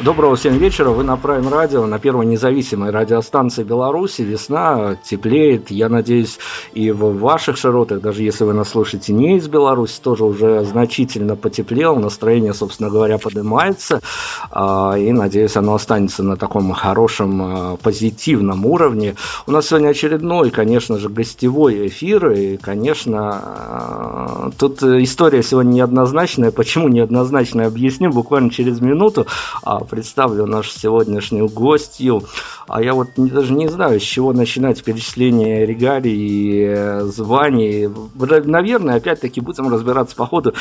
Доброго всем вечера. Вы на Prime Radio, на первой независимой радиостанции Беларуси. Весна теплеет. Я надеюсь, и в ваших широтах, даже если вы нас слушаете не из Беларуси, тоже уже значительно потеплело. Настроение, собственно говоря, поднимается. А, и надеюсь, оно останется на таком хорошем, а, позитивном уровне. У нас сегодня очередной, конечно же, гостевой эфир. И, конечно, а, тут история сегодня неоднозначная. Почему неоднозначная, объясню буквально через минуту представлю нашу сегодняшнюю гостью. А я вот даже не знаю, с чего начинать перечисление регалий и э, званий. Наверное, опять-таки будем разбираться по ходу.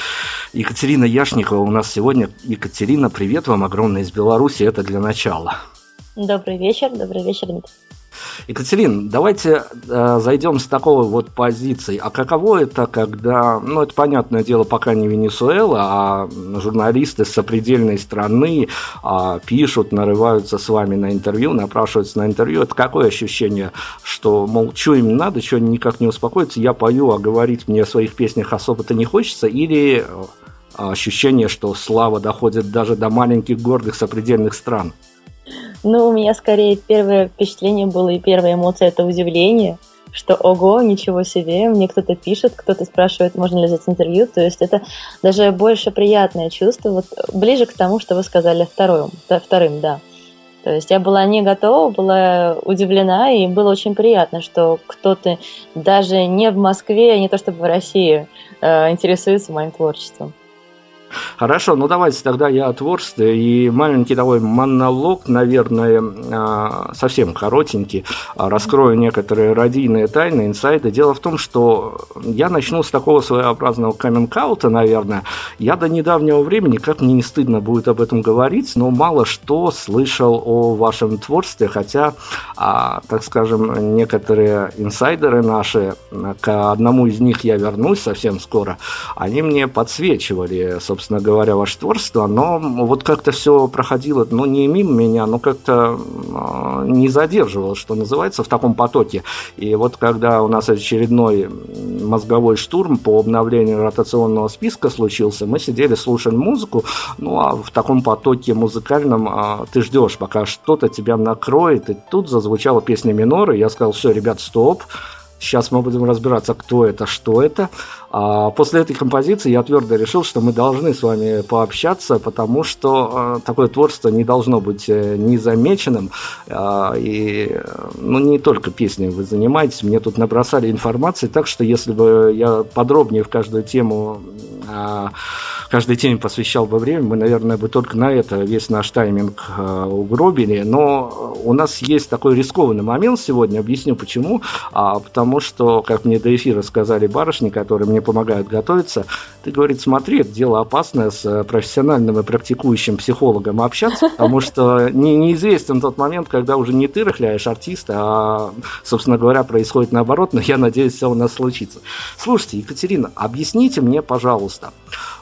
Екатерина Яшникова у нас сегодня. Екатерина, привет вам огромное из Беларуси. Это для начала. Добрый вечер, добрый вечер, Дмитрий. Екатерин, давайте э, зайдем с такой вот позиции. А каково это, когда, ну, это понятное дело, пока не Венесуэла, а журналисты с сопредельной страны э, пишут, нарываются с вами на интервью, напрашиваются на интервью. Это какое ощущение, что, мол, что им надо, что они никак не успокоятся, я пою, а говорить мне о своих песнях особо-то не хочется, или э, ощущение, что слава доходит даже до маленьких гордых сопредельных стран? Ну, у меня скорее первое впечатление было и первая эмоция – это удивление, что ого, ничего себе, мне кто-то пишет, кто-то спрашивает, можно ли взять интервью, то есть это даже больше приятное чувство, вот ближе к тому, что вы сказали вторым, вторым, да. То есть я была не готова, была удивлена, и было очень приятно, что кто-то даже не в Москве, не то чтобы в России, э, интересуется моим творчеством. Хорошо, ну давайте тогда я о творчестве и маленький такой монолог, наверное, а, совсем коротенький, а, раскрою некоторые радийные тайны, инсайды. Дело в том, что я начну с такого своеобразного каминг-аута, наверное. Я до недавнего времени, как мне не стыдно будет об этом говорить, но мало что слышал о вашем творчестве, хотя, а, так скажем, некоторые инсайдеры наши, к одному из них я вернусь совсем скоро, они мне подсвечивали, собственно, собственно говоря, ваше творчество, но вот как-то все проходило, ну, не мимо меня, но как-то а, не задерживало, что называется, в таком потоке. И вот когда у нас очередной мозговой штурм по обновлению ротационного списка случился, мы сидели, слушали музыку, ну, а в таком потоке музыкальном а, ты ждешь, пока что-то тебя накроет, и тут зазвучала песня минора, я сказал, все, ребят, стоп, Сейчас мы будем разбираться, кто это, что это. А после этой композиции я твердо решил, что мы должны с вами пообщаться, потому что э, такое творчество не должно быть э, незамеченным. Э, и ну, не только песни вы занимаетесь, мне тут набросали информации, так что если бы я подробнее в каждую тему э, каждой теме посвящал бы время, мы, наверное, бы только на это весь наш тайминг угробили. Но у нас есть такой рискованный момент сегодня, объясню почему. А, потому что, как мне до эфира сказали барышни, которые мне помогают готовиться, ты, говорит, смотри, это дело опасное с профессиональным и практикующим психологом общаться, потому что не, неизвестен тот момент, когда уже не ты рыхляешь артиста, а, собственно говоря, происходит наоборот, но я надеюсь, все у нас случится. Слушайте, Екатерина, объясните мне, пожалуйста,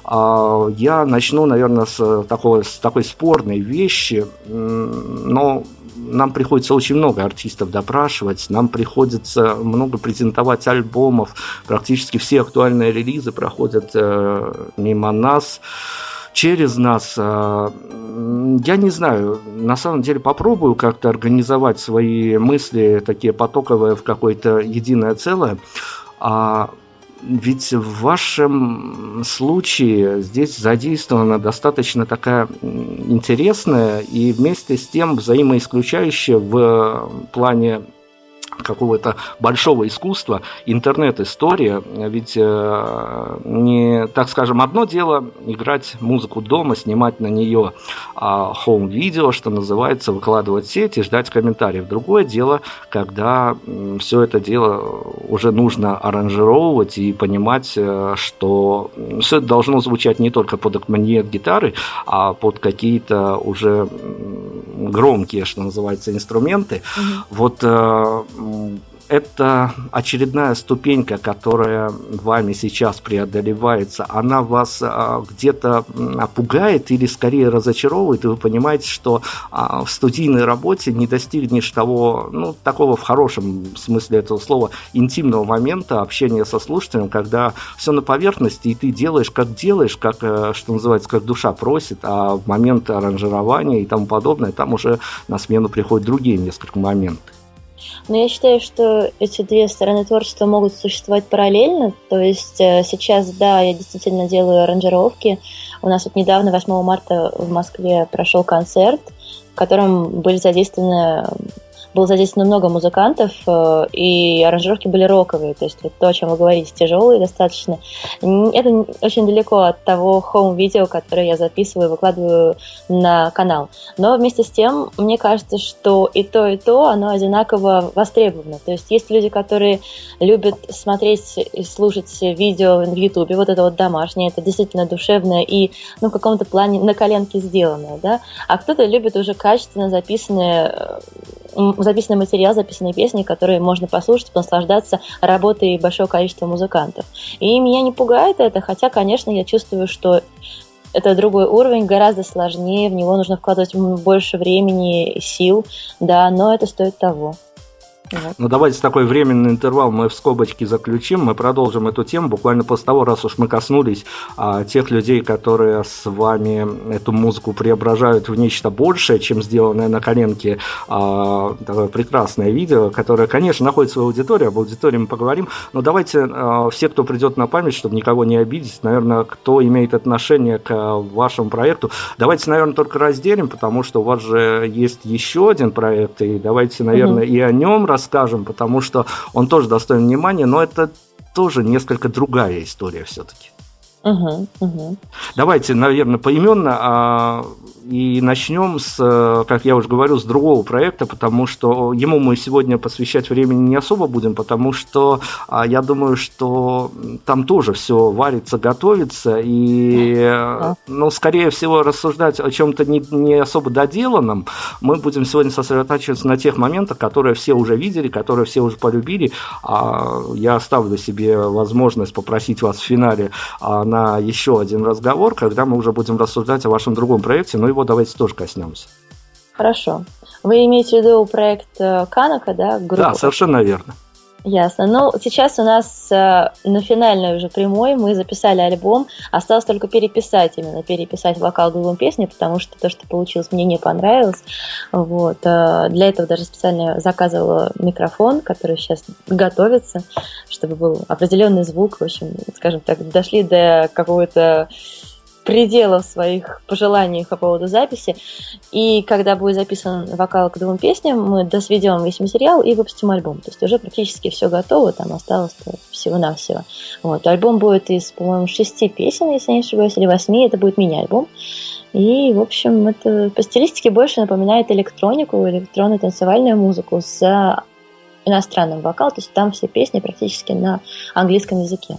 а, я начну, наверное, с такой, с такой спорной вещи, но нам приходится очень много артистов допрашивать, нам приходится много презентовать альбомов, практически все актуальные релизы проходят э, мимо нас через нас. Э, я не знаю, на самом деле попробую как-то организовать свои мысли, такие потоковые в какое-то единое целое. А ведь в вашем случае здесь задействована достаточно такая интересная и вместе с тем взаимоисключающая в плане какого-то большого искусства, интернет-история, ведь э, не, так скажем, одно дело играть музыку дома, снимать на нее а, хоум-видео, что называется, выкладывать в сеть и ждать комментариев. Другое дело, когда все это дело уже нужно аранжировать и понимать, э, что все это должно звучать не только под аккомпанемент гитары, а под какие-то уже громкие, что называется, инструменты. Угу. Вот это очередная ступенька, которая вами сейчас преодолевается, она вас а, где-то пугает или скорее разочаровывает, и вы понимаете, что а, в студийной работе не достигнешь того, ну, такого в хорошем смысле этого слова, интимного момента общения со слушателем, когда все на поверхности, и ты делаешь, как делаешь, как, э, что называется, как душа просит, а в момент аранжирования и тому подобное, там уже на смену приходят другие несколько моментов. Но я считаю, что эти две стороны творчества могут существовать параллельно. То есть э, сейчас, да, я действительно делаю аранжировки. У нас вот недавно, 8 марта, в Москве прошел концерт, в котором были задействованы было задействовано много музыкантов, э, и аранжировки были роковые, то есть то, о чем вы говорите, тяжелые достаточно. Это очень далеко от того хоум-видео, которое я записываю и выкладываю на канал. Но вместе с тем, мне кажется, что и то, и то, оно одинаково востребовано. То есть есть люди, которые любят смотреть и слушать видео в Ютубе, вот это вот домашнее, это действительно душевное и ну, в каком-то плане на коленке сделанное, да, а кто-то любит уже качественно записанное э, записанный материал, записанные песни, которые можно послушать, наслаждаться работой большого количества музыкантов. И меня не пугает это, хотя, конечно, я чувствую, что это другой уровень, гораздо сложнее, в него нужно вкладывать больше времени, сил, да, но это стоит того. Ну, давайте такой временный интервал мы в скобочке заключим. Мы продолжим эту тему буквально после того, раз уж мы коснулись а, тех людей, которые с вами эту музыку преображают в нечто большее, чем сделанное на коленке а, такое прекрасное видео, которое, конечно, находит свою аудиторию, об аудитории мы поговорим. Но давайте а, все, кто придет на память, чтобы никого не обидеть, наверное, кто имеет отношение к а, вашему проекту, давайте, наверное, только разделим, потому что у вас же есть еще один проект, и давайте, наверное, mm-hmm. и о нем расскажем, потому что он тоже достоин внимания, но это тоже несколько другая история все-таки. Угу, угу. Давайте, наверное, поименно а, и начнем с, э, как я уже говорил, с другого проекта, потому что ему мы сегодня посвящать времени не особо будем, потому что а, я думаю, что там тоже все варится, готовится, и, ну, скорее всего, рассуждать о чем-то не, не особо доделанном, мы будем сегодня сосредотачиваться на тех моментах, которые все уже видели, которые все уже полюбили. А я оставлю себе возможность попросить вас в финале а, на еще один разговор, когда мы уже будем рассуждать о вашем другом проекте, и его давайте тоже коснемся. Хорошо. Вы имеете в виду проект э, Канака, да? Группа? Да, совершенно верно. Ясно. Ну, сейчас у нас э, на финальной уже прямой мы записали альбом. Осталось только переписать, именно переписать вокал двум песни, потому что то, что получилось, мне не понравилось. Вот. Э, для этого даже специально заказывала микрофон, который сейчас готовится, чтобы был определенный звук. В общем, скажем так, дошли до какого-то пределов своих пожеланий по поводу записи. И когда будет записан вокал к двум песням, мы досведем весь материал и выпустим альбом. То есть уже практически все готово, там осталось всего-навсего. Вот. Альбом будет из, по-моему, шести песен, если не ошибаюсь, или восьми. Это будет мини-альбом. И, в общем, это по стилистике больше напоминает электронику, электронную танцевальную музыку с иностранным вокалом. То есть там все песни практически на английском языке.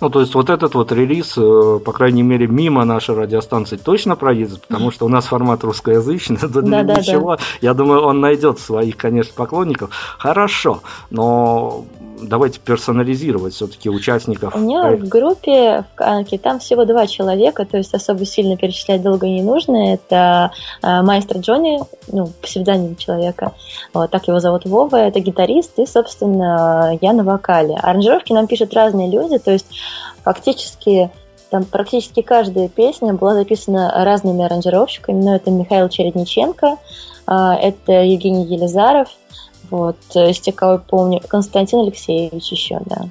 Ну, то есть вот этот вот релиз, э, по крайней мере, мимо нашей радиостанции точно проедет, потому что у нас формат русскоязычный, для да, ничего. Да. Я думаю, он найдет своих, конечно, поклонников. Хорошо, но давайте персонализировать все-таки участников. У меня в группе в Канке там всего два человека, то есть особо сильно перечислять долго не нужно. Это э, майстер Джонни, ну, псевдоним человека, вот, так его зовут Вова, это гитарист, и, собственно, я на вокале. Аранжировки нам пишут разные люди, то есть фактически там практически каждая песня была записана разными аранжировщиками, но это Михаил Чередниченко, э, это Евгений Елизаров, вот, из тех, кого я помню, Константин Алексеевич еще, да.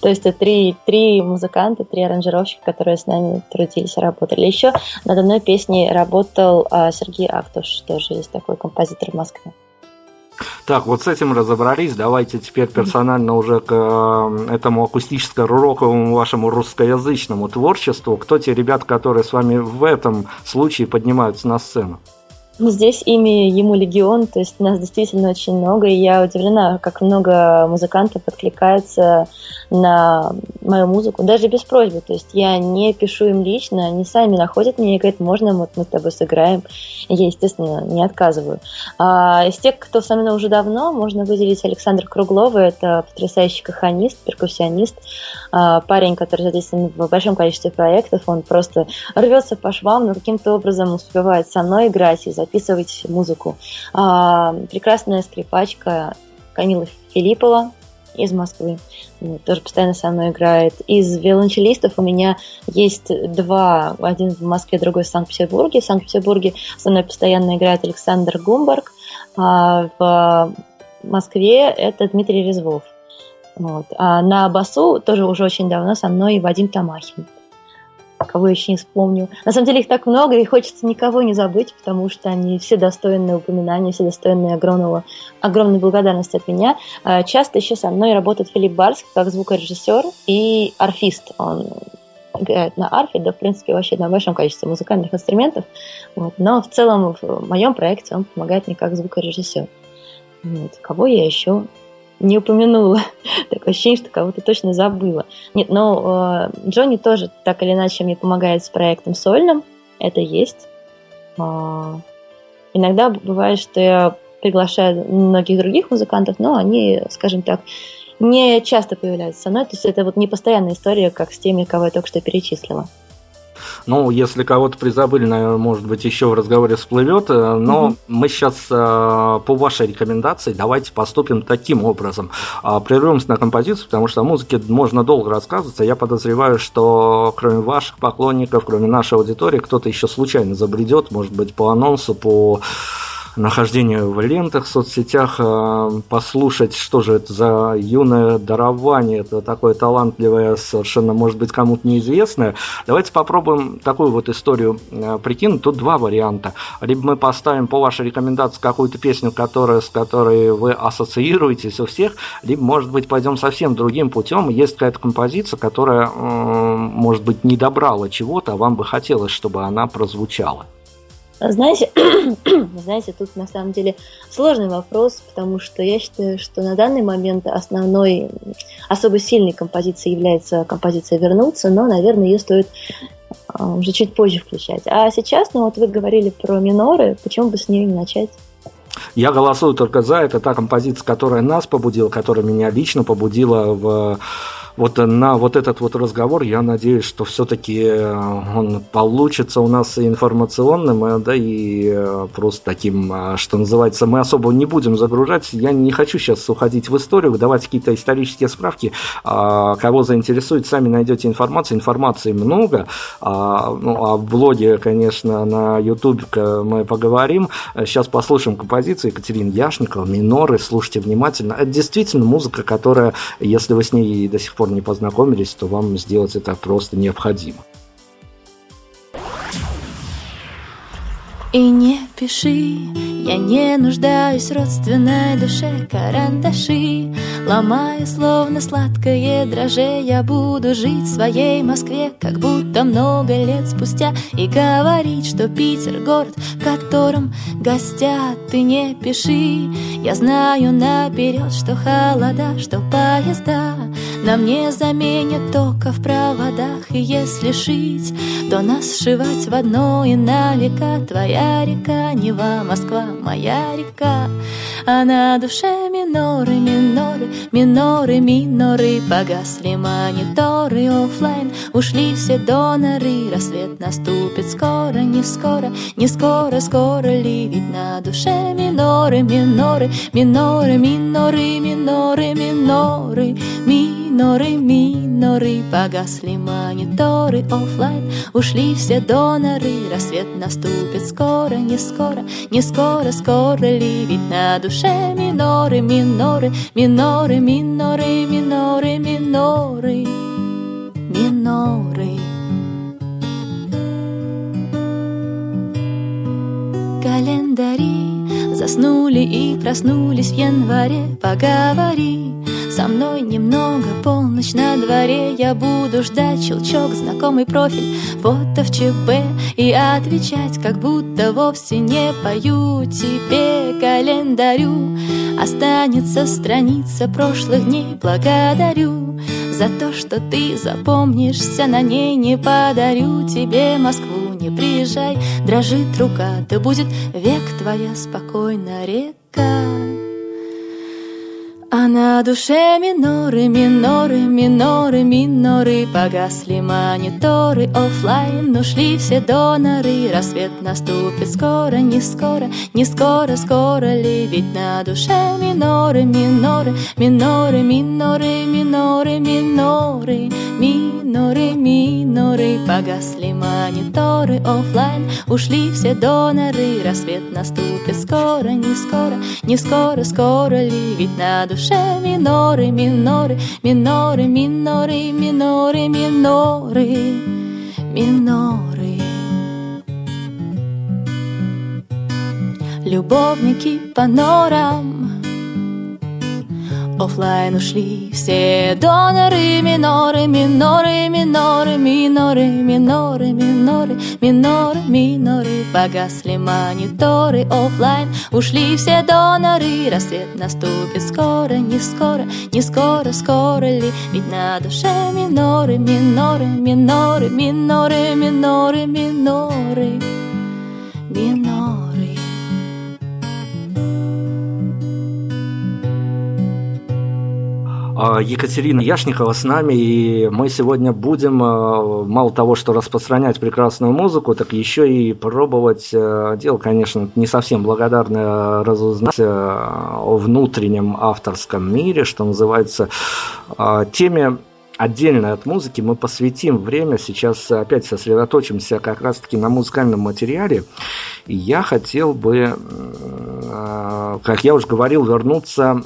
То есть это три, три музыканта, три аранжировщика, которые с нами трудились, работали. Еще над одной песней работал а, Сергей Актуш, тоже есть такой композитор в Москве. Так, вот с этим разобрались. Давайте теперь персонально уже к э, этому акустическо-роковому вашему русскоязычному творчеству. Кто те ребята, которые с вами в этом случае поднимаются на сцену? Здесь имя ему легион, то есть нас действительно очень много, и я удивлена, как много музыкантов откликается на мою музыку, даже без просьбы. То есть я не пишу им лично, они сами находят меня и говорят, можно вот мы с тобой сыграем. Я, естественно, не отказываю. А из тех, кто со мной уже давно, можно выделить Александр Круглова. Это потрясающий каханист, перкуссионист. А, парень, который задействован в большом количестве проектов. Он просто рвется по швам, но каким-то образом успевает со мной играть и записывать музыку. А, прекрасная скрипачка Камила Филиппова, из Москвы, тоже постоянно со мной играет. Из виолончелистов у меня есть два, один в Москве, другой в Санкт-Петербурге. В Санкт-Петербурге со мной постоянно играет Александр Гумбарг, а в Москве это Дмитрий Резвов. Вот. А на басу тоже уже очень давно со мной Вадим Тамахин кого еще не вспомню. На самом деле их так много, и хочется никого не забыть, потому что они все достойны упоминания, все достойны огромного, огромной благодарности от меня. А, часто еще со мной работает Филипп Барский как звукорежиссер и арфист. Он играет на арфе, да, в принципе, вообще на большом количестве музыкальных инструментов. Вот. Но в целом в моем проекте он помогает мне как звукорежиссер. Вот. Кого я еще не упомянула. Такое ощущение, что кого-то точно забыла. Нет, но э, Джонни тоже так или иначе мне помогает с проектом сольным. Это есть. Э, иногда бывает, что я приглашаю многих других музыкантов, но они, скажем так, не часто появляются со мной. То есть это вот не постоянная история, как с теми, кого я только что перечислила. Ну, если кого-то призабыли, наверное, может быть, еще в разговоре всплывет. Э, но угу. мы сейчас э, по вашей рекомендации давайте поступим таким образом. А, прервемся на композицию, потому что о музыке можно долго рассказываться. Я подозреваю, что кроме ваших поклонников, кроме нашей аудитории, кто-то еще случайно забредет, может быть, по анонсу, по нахождение в лентах, в соцсетях, э, послушать, что же это за юное дарование, это такое талантливое, совершенно, может быть, кому-то неизвестное. Давайте попробуем такую вот историю э, прикинуть. Тут два варианта. Либо мы поставим по вашей рекомендации какую-то песню, которая, с которой вы ассоциируетесь у всех, либо, может быть, пойдем совсем другим путем. Есть какая-то композиция, которая, может быть, не добрала чего-то, а вам бы хотелось, чтобы она прозвучала. Знаете, знаете, тут на самом деле сложный вопрос, потому что я считаю, что на данный момент основной, особо сильной композицией является композиция «Вернуться», но, наверное, ее стоит а, уже чуть позже включать. А сейчас, ну вот вы говорили про миноры, почему бы с нее не начать? Я голосую только за. Это та композиция, которая нас побудила, которая меня лично побудила в вот на вот этот вот разговор я надеюсь, что все-таки э, он получится у нас информационным, э, да, и э, просто таким, что называется, мы особо не будем загружать. Я не хочу сейчас уходить в историю, давать какие-то исторические справки. А, кого заинтересует, сами найдете информацию. Информации много. А, ну, а в блоге, конечно, на YouTube мы поговорим. Сейчас послушаем композицию Екатерины Яшникова, миноры, слушайте внимательно. Это действительно музыка, которая, если вы с ней до сих пор пор не познакомились, то вам сделать это просто необходимо. И не пиши, я не нуждаюсь в родственной душе карандаши. Ломая, словно сладкое дроже Я буду жить в своей Москве Как будто много лет спустя. И говорить, что Питер город, в котором гостят Ты не пиши, я знаю наперед Что холода, что поезда. Нам не заменят тока в проводах. И если шить, то нас сшивать в одно и на века Твоя река, Нева, Москва, моя река. А на душе миноры, миноры, миноры, миноры. Погасли мониторы офлайн, ушли все доноры. Рассвет наступит скоро, не скоро, не скоро, скоро ли? Ведь на душе миноры, миноры, миноры, миноры, миноры, миноры, миноры, миноры Погасли мониторы офлайн, ушли все доноры Рассвет наступит скоро, не скоро, не скоро, скоро ли? Ведь на душе миноры, миноры, миноры, миноры, миноры, миноры, миноры. Календари заснули и проснулись в январе, поговори со мной немного полночь на дворе. Я буду ждать щелчок, знакомый профиль Фото в ЧП. И отвечать Как будто вовсе не пою. Тебе календарю Останется страница прошлых дней. Благодарю за то, что ты запомнишься на ней Не подарю тебе Москву, не приезжай Дрожит рука, да будет век твоя спокойная река а на душе миноры, миноры, миноры, миноры. Погасли мониторы, офлайн ушли все доноры. Рассвет наступит скоро, не скоро, не скоро, скоро ли? Ведь на душе миноры, миноры, миноры, миноры, миноры, миноры Миноры, миноры, погасли мониторы офлайн Ушли все доноры, рассвет наступит скоро, не скоро, не скоро, скоро ли? Ведь на душе душе миноры, миноры, миноры, миноры, миноры, миноры, миноры. Любовники по норам Оффлайн ушли все доноры, миноры, миноры, миноры, миноры, миноры, миноры, миноры, миноры, погасли мониторы, оффлайн ушли все доноры, рассвет наступит скоро, не скоро, не скоро, скоро ли, ведь на душе миноры, миноры, миноры, миноры, миноры, миноры, миноры. Екатерина Яшникова с нами, и мы сегодня будем а, мало того, что распространять прекрасную музыку, так еще и пробовать, а, дело, конечно, не совсем благодарное, разузнать о внутреннем авторском мире, что называется, теме отдельно от музыки мы посвятим время. Сейчас опять сосредоточимся как раз-таки на музыкальном материале. И я хотел бы, э, как я уже говорил, вернуться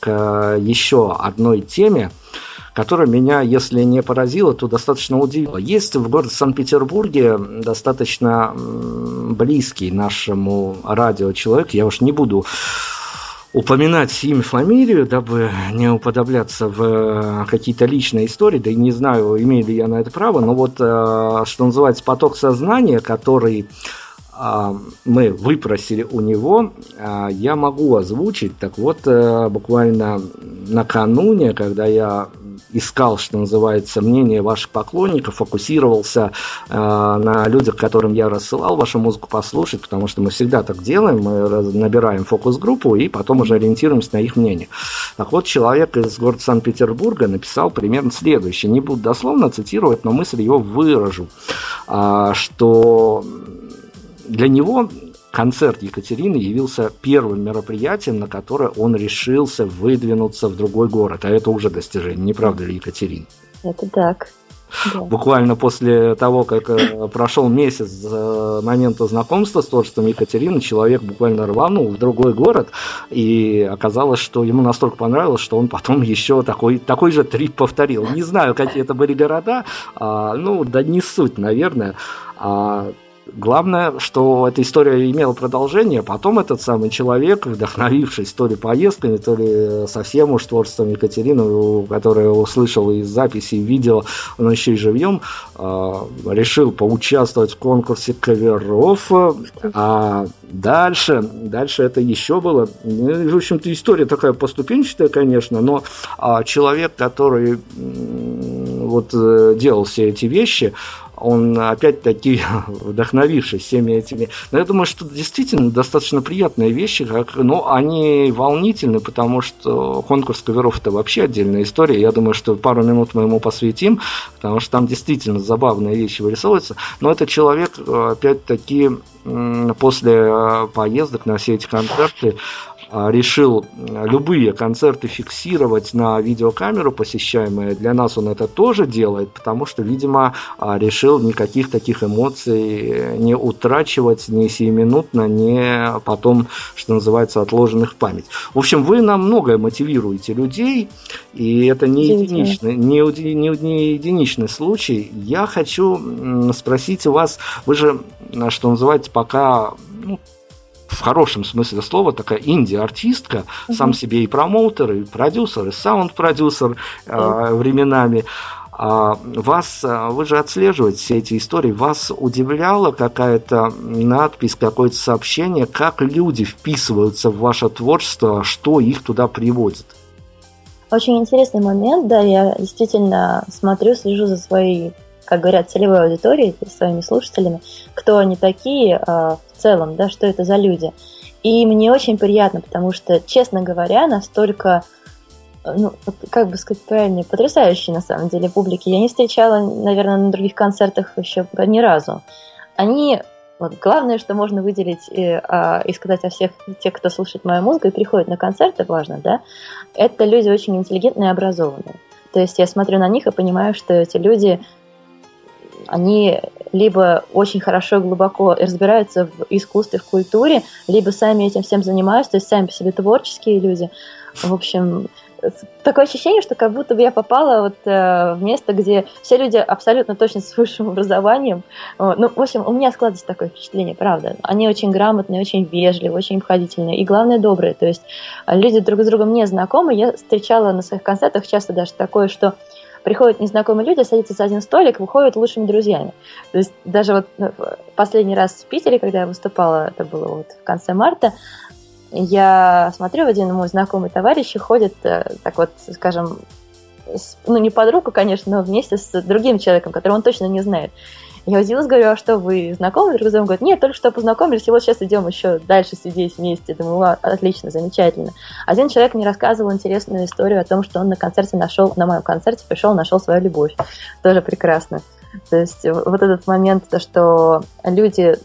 к еще одной теме, которая меня, если не поразила, то достаточно удивила. Есть в городе Санкт-Петербурге достаточно близкий нашему радио человек, я уж не буду упоминать имя, фамилию, дабы не уподобляться в э, какие-то личные истории, да и не знаю, имею ли я на это право, но вот, э, что называется, поток сознания, который э, мы выпросили у него, я могу озвучить. Так вот, буквально накануне, когда я искал, что называется, мнение ваших поклонников, фокусировался э, на людях, которым я рассылал вашу музыку послушать, потому что мы всегда так делаем, мы набираем фокус-группу и потом уже ориентируемся на их мнение. Так вот, человек из города Санкт-Петербурга написал примерно следующее. Не буду дословно цитировать, но мысль его выражу, э, что для него концерт Екатерины явился первым мероприятием, на которое он решился выдвинуться в другой город. А это уже достижение, не правда ли, Екатерина? Это так. Да. Буквально после того, как э, прошел месяц с э, момента знакомства с творчеством Екатерины, человек буквально рванул в другой город, и оказалось, что ему настолько понравилось, что он потом еще такой, такой же трип повторил. Не знаю, какие это были города, а, ну, да не суть, наверное. А, Главное, что эта история имела продолжение. Потом этот самый человек, вдохновившись то ли поездками, то ли совсем уж творчеством Екатерины, которое услышал из записи и видео, но еще и живьем, а, решил поучаствовать в конкурсе каверов. А дальше, дальше это еще было. В общем-то, история такая поступенчатая, конечно, но а, человек, который вот э, делал все эти вещи, он опять-таки вдохновившись всеми этими. Но я думаю, что действительно достаточно приятные вещи, как, но они волнительны, потому что конкурс коверов это вообще отдельная история. Я думаю, что пару минут мы ему посвятим, потому что там действительно забавные вещи вырисовываются. Но этот человек, опять-таки, после э, поездок на все эти концерты, решил любые концерты фиксировать на видеокамеру посещаемые. Для нас он это тоже делает, потому что, видимо, а, решил никаких таких эмоций не утрачивать ни сиюминутно, ни потом, что называется, отложенных в память. В общем, вы нам многое мотивируете людей, и это не единичный, не, не, не единичный случай. Я хочу спросить у вас, вы же, что называется, пока ну, в хорошем смысле слова такая инди-артистка, угу. сам себе и промоутер, и продюсер, и саунд-продюсер э, временами. А вас, а, вы же отслеживаете все эти истории, вас удивляла какая-то надпись, какое-то сообщение, как люди вписываются в ваше творчество, что их туда приводит? Очень интересный момент, да, я действительно смотрю, слежу за своей, как говорят, целевой аудиторией, своими слушателями, кто они такие в целом, да, что это за люди. И мне очень приятно, потому что, честно говоря, настолько ну, как бы сказать правильнее, потрясающие на самом деле публики. Я не встречала, наверное, на других концертах еще ни разу. Они вот, главное, что можно выделить и, а, и сказать о всех тех, кто слушает мою музыку и приходит на концерты, важно, да, это люди очень интеллигентные и образованные. То есть я смотрю на них и понимаю, что эти люди, они либо очень хорошо и глубоко разбираются в искусстве, в культуре, либо сами этим всем занимаются, то есть сами по себе творческие люди. В общем, такое ощущение, что как будто бы я попала вот э, в место, где все люди абсолютно точно с высшим образованием. Ну, в общем, у меня складывается такое впечатление, правда. Они очень грамотные, очень вежливые, очень обходительные и, главное, добрые. То есть люди друг с другом не знакомы. Я встречала на своих концертах часто даже такое, что приходят незнакомые люди, садятся за один столик, выходят лучшими друзьями. То есть даже вот ну, последний раз в Питере, когда я выступала, это было вот в конце марта, я смотрю, один мой знакомый товарищ ходит, э, так вот, скажем, ну, не под руку, конечно, но вместе с другим человеком, которого он точно не знает. Я удивилась, говорю, а что, вы знакомы друг с другом? Говорит, нет, только что познакомились, и вот сейчас идем еще дальше сидеть вместе. Думаю, отлично, замечательно. Один человек мне рассказывал интересную историю о том, что он на концерте нашел, на моем концерте пришел, нашел свою любовь. Тоже прекрасно. То есть вот этот момент, то, что люди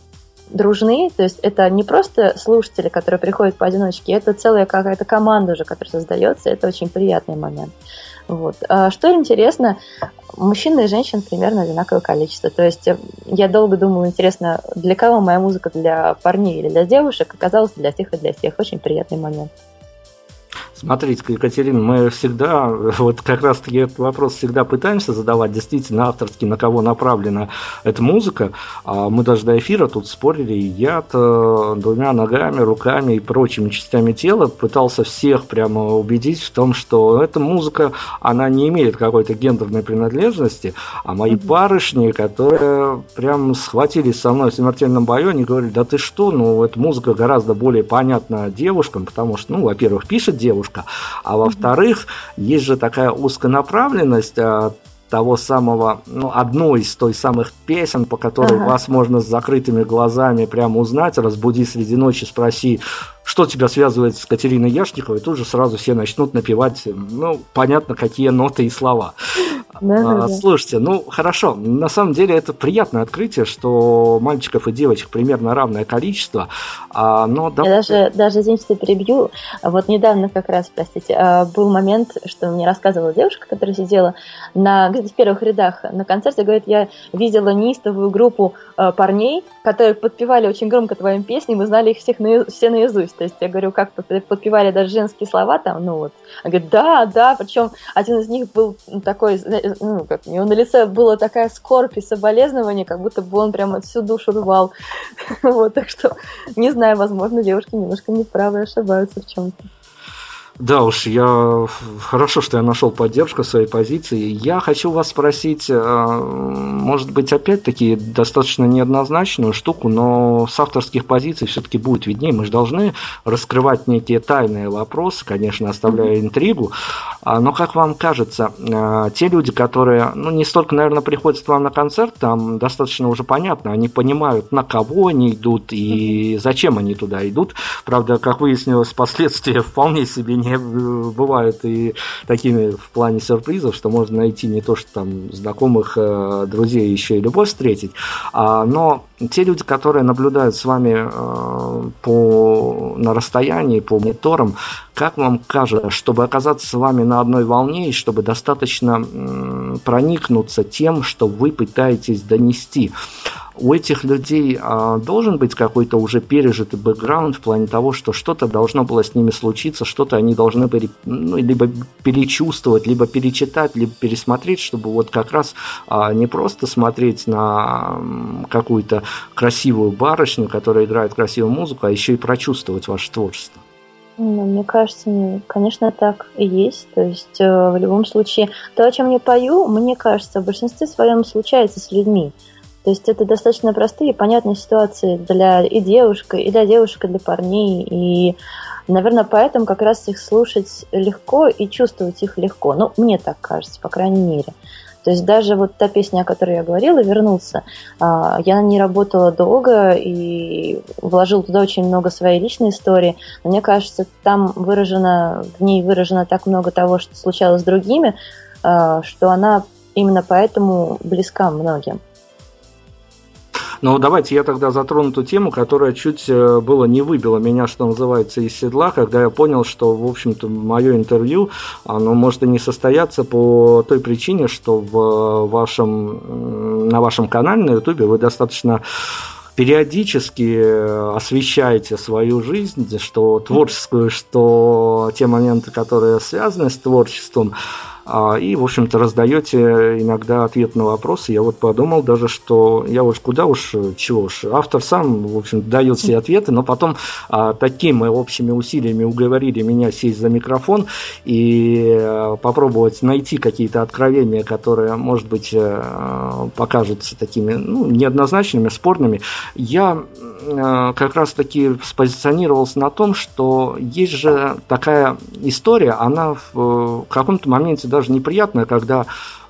дружны, то есть это не просто слушатели, которые приходят поодиночке, это целая какая-то команда уже, которая создается, это очень приятный момент. Вот. А что интересно, мужчин и женщин примерно одинаковое количество. То есть э, я долго думала, интересно, для кого моя музыка, для парней или для девушек, оказалось для всех и для всех. Очень приятный момент. Смотрите, Екатерина, мы всегда, вот как раз таки этот вопрос всегда пытаемся задавать, действительно авторски, на кого направлена эта музыка. А мы даже до эфира тут спорили, и я двумя ногами, руками и прочими частями тела пытался всех прямо убедить в том, что эта музыка, она не имеет какой-то гендерной принадлежности, а мои mm-hmm. барышни, которые прям схватились со мной в смертельном бою, они говорили, да ты что, ну эта музыка гораздо более понятна девушкам, потому что, ну, во-первых, пишет девушка, немножко. А во-вторых, есть же такая узконаправленность а, того самого, ну, одной из той самых песен, по которой ага. вас можно с закрытыми глазами прямо узнать, разбуди среди ночи, спроси, что тебя связывает с Катериной Яшниковой, тут же сразу все начнут напевать, ну, понятно, какие ноты и слова. Да, а, да. Слушайте, ну хорошо, на самом деле это приятное открытие, что мальчиков и девочек примерно равное количество, а, но да... Я даже, даже, извините, перебью, вот недавно как раз, простите, а, был момент, что мне рассказывала девушка, которая сидела на где-то в первых рядах на концерте, говорит, я видела неистовую группу а, парней, которые подпевали очень громко твоим песням, мы знали их всех на, все наизусть, то есть я говорю, как подпевали даже женские слова там, ну вот, она говорит, да, да, причем один из них был такой ну, как, у него на лице была такая скорбь и соболезнование, как будто бы он прямо всю душу рвал. вот, так что, не знаю, возможно, девушки немножко неправы ошибаются в чем-то. Да уж, я хорошо, что я нашел поддержку своей позиции. Я хочу вас спросить, э, может быть, опять-таки достаточно неоднозначную штуку, но с авторских позиций все-таки будет виднее. Мы же должны раскрывать некие тайные вопросы, конечно, оставляя интригу. А, но как вам кажется, э, те люди, которые, ну, не столько, наверное, приходят к вам на концерт, там достаточно уже понятно, они понимают, на кого они идут и зачем они туда идут. Правда, как выяснилось, последствия вполне себе не бывают и такими в плане сюрпризов, что можно найти не то, что там знакомых, э, друзей, еще и любовь встретить, а, но те люди, которые наблюдают с вами э, по, на расстоянии, по мониторам, как вам кажется, чтобы оказаться с вами на одной волне и чтобы достаточно проникнуться тем, что вы пытаетесь донести, у этих людей а, должен быть какой-то уже пережитый бэкграунд в плане того, что что-то должно было с ними случиться, что-то они должны были ну, либо перечувствовать, либо перечитать, либо пересмотреть, чтобы вот как раз а, не просто смотреть на какую-то красивую барышню, которая играет красивую музыку, а еще и прочувствовать ваше творчество. Ну, мне кажется, конечно, так и есть. То есть э, в любом случае, то, о чем я пою, мне кажется, в большинстве своем случается с людьми. То есть это достаточно простые и понятные ситуации для и девушек, и для девушек, и для парней. И, наверное, поэтому как раз их слушать легко и чувствовать их легко. Ну, мне так кажется, по крайней мере. То есть даже вот та песня, о которой я говорила, «Вернуться», а, я на ней работала долго и вложил туда очень много своей личной истории. Но мне кажется, там выражено, в ней выражено так много того, что случалось с другими, а, что она именно поэтому близка многим. Но давайте я тогда затрону ту тему, которая чуть э, было не выбила меня, что называется, из седла, когда я понял, что, в общем-то, мое интервью, оно может и не состояться по той причине, что в вашем, на вашем канале на ютубе вы достаточно периодически э, освещаете свою жизнь, что творческую, что те моменты, которые связаны с творчеством, и, в общем-то, раздаете иногда ответ на вопросы. Я вот подумал даже, что я уж куда уж, чего уж, автор сам, в общем, дает все ответы, но потом а, такими общими усилиями уговорили меня сесть за микрофон и а, попробовать найти какие-то откровения, которые, может быть, а, покажутся такими ну, неоднозначными, спорными. Я а, как раз-таки спозиционировался на том, что есть же такая история, она в каком-то моменте даже неприятно, когда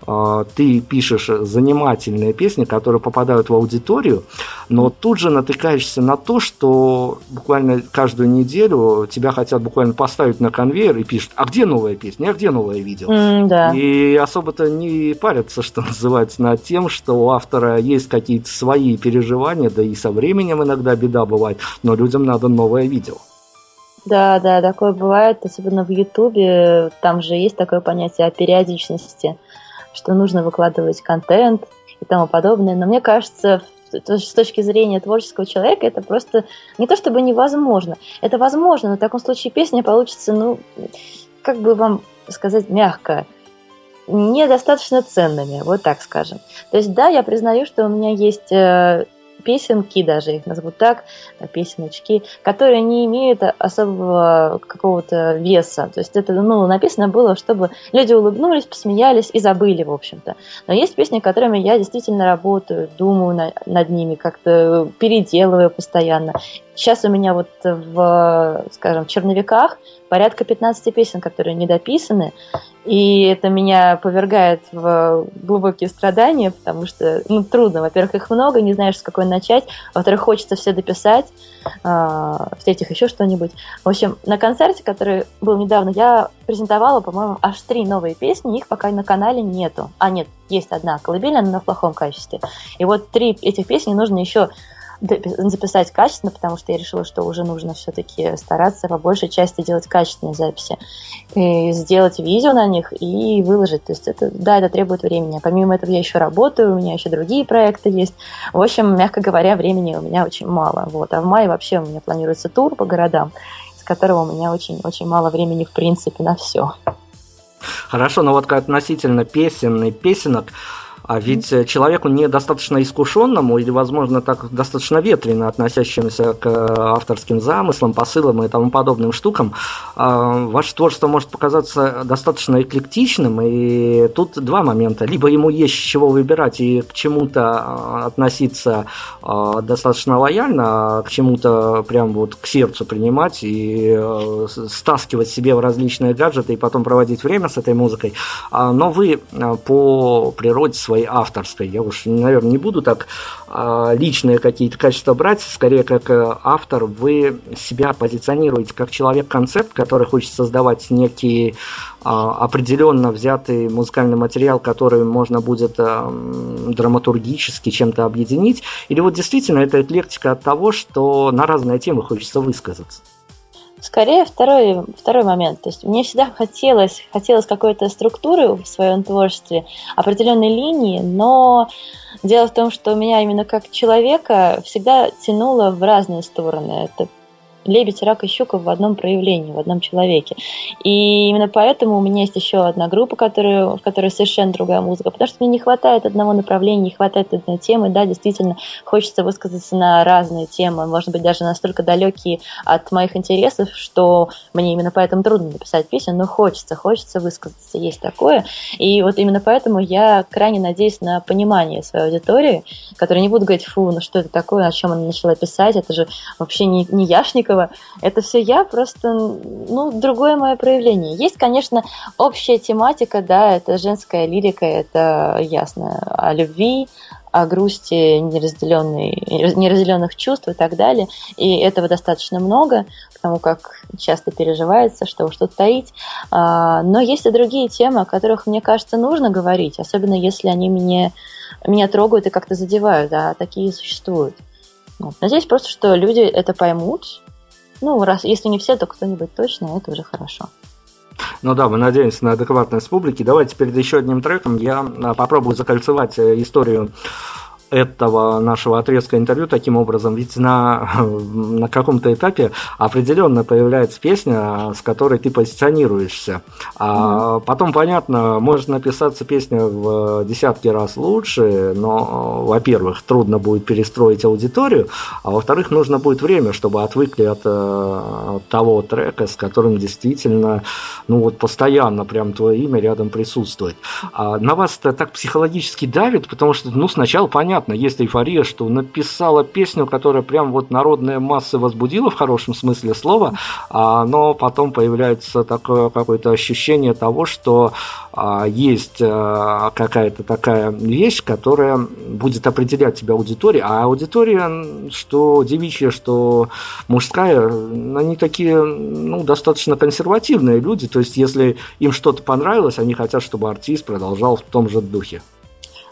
э, ты пишешь занимательные песни, которые попадают в аудиторию, но тут же натыкаешься на то, что буквально каждую неделю тебя хотят буквально поставить на конвейер и пишут, а где новая песня, а где новое видео? Mm, да. И особо-то не парятся, что называется, над тем, что у автора есть какие-то свои переживания, да и со временем иногда беда бывает, но людям надо новое видео. Да, да, такое бывает, особенно в Ютубе. Там же есть такое понятие о периодичности, что нужно выкладывать контент и тому подобное. Но мне кажется, с точки зрения творческого человека, это просто не то чтобы невозможно. Это возможно, но в таком случае песня получится, ну, как бы вам сказать мягко, недостаточно ценными, вот так скажем. То есть, да, я признаю, что у меня есть э, песенки, даже их назовут так, песеночки, которые не имеют особого какого-то веса. То есть это ну, написано было, чтобы люди улыбнулись, посмеялись и забыли, в общем-то. Но есть песни, которыми я действительно работаю, думаю на, над ними, как-то переделываю постоянно. Сейчас у меня вот в, скажем, в черновиках порядка 15 песен, которые не дописаны, и это меня повергает в глубокие страдания, потому что, ну, трудно. Во-первых, их много, не знаешь, с какой начать. Во-вторых, хочется все дописать, э, в-третьих, еще что-нибудь. В общем, на концерте, который был недавно, я презентовала, по-моему, аж три новые песни, их пока на канале нету. А, нет, есть одна колыбельная, но в плохом качестве. И вот три этих песни нужно еще записать качественно, потому что я решила, что уже нужно все-таки стараться по большей части делать качественные записи, и сделать видео на них и выложить. То есть это, да, это требует времени. Помимо этого я еще работаю, у меня еще другие проекты есть. В общем, мягко говоря, времени у меня очень мало. Вот. А в мае вообще у меня планируется тур по городам, с которого у меня очень-очень мало времени в принципе на все. Хорошо, но вот относительно песен и песенок, а ведь mm-hmm. человеку недостаточно искушенному или, возможно, так достаточно ветрено относящемуся к э, авторским замыслам, посылам и тому подобным штукам, а, ваше творчество может показаться достаточно эклектичным, и тут два момента. Либо ему есть чего выбирать и к чему-то а, относиться достаточно лояльно, а к чему-то прям вот к сердцу принимать и э, стаскивать себе в различные гаджеты и потом проводить время с этой музыкой. Но вы по природе своей своей авторской. Я уж, наверное, не буду так а, личные какие-то качества брать, скорее как э, автор вы себя позиционируете как человек-концепт, который хочет создавать некий а, определенно взятый музыкальный материал, который можно будет а, драматургически чем-то объединить, или вот действительно это эклектика от того, что на разные темы хочется высказаться? Скорее второй, второй момент. То есть мне всегда хотелось, хотелось какой-то структуры в своем творчестве, определенной линии, но дело в том, что меня именно как человека всегда тянуло в разные стороны. Это лебедь, рак и щука в одном проявлении, в одном человеке. И именно поэтому у меня есть еще одна группа, которая, в которой совершенно другая музыка, потому что мне не хватает одного направления, не хватает одной темы. Да, действительно, хочется высказаться на разные темы, может быть, даже настолько далекие от моих интересов, что мне именно поэтому трудно написать песню, но хочется, хочется высказаться, есть такое. И вот именно поэтому я крайне надеюсь на понимание своей аудитории, которая не будет говорить, фу, ну что это такое, о чем она начала писать, это же вообще не, не Яшникова, это все я, просто, ну, другое мое проявление. Есть, конечно, общая тематика, да, это женская лирика, это ясно, о любви, о грусти неразделенных чувств и так далее. И этого достаточно много, потому как часто переживается, что что-то таить. А, но есть и другие темы, о которых, мне кажется, нужно говорить, особенно если они меня, меня трогают и как-то задевают, а такие существуют. Надеюсь просто, что люди это поймут. Ну, раз, если не все, то кто-нибудь точно, это уже хорошо. Ну да, мы надеемся на адекватность публики. Давайте перед еще одним треком я а, попробую закольцевать э, историю этого нашего отрезка интервью таким образом, ведь на, на каком-то этапе определенно появляется песня, с которой ты позиционируешься. А mm-hmm. потом, понятно, может написаться песня в десятки раз лучше, но, во-первых, трудно будет перестроить аудиторию, а во-вторых, нужно будет время, чтобы отвыкли от, э, от того трека, с которым действительно, ну вот постоянно прям твое имя рядом присутствует. А на вас это так психологически давит, потому что, ну, сначала понятно, понятно, есть эйфория, что написала песню, которая прям вот народные массы возбудила в хорошем смысле слова, а, но потом появляется такое какое-то ощущение того, что а, есть а, какая-то такая вещь, которая будет определять тебя аудитория, а аудитория, что девичья, что мужская, они такие, ну, достаточно консервативные люди, то есть если им что-то понравилось, они хотят, чтобы артист продолжал в том же духе.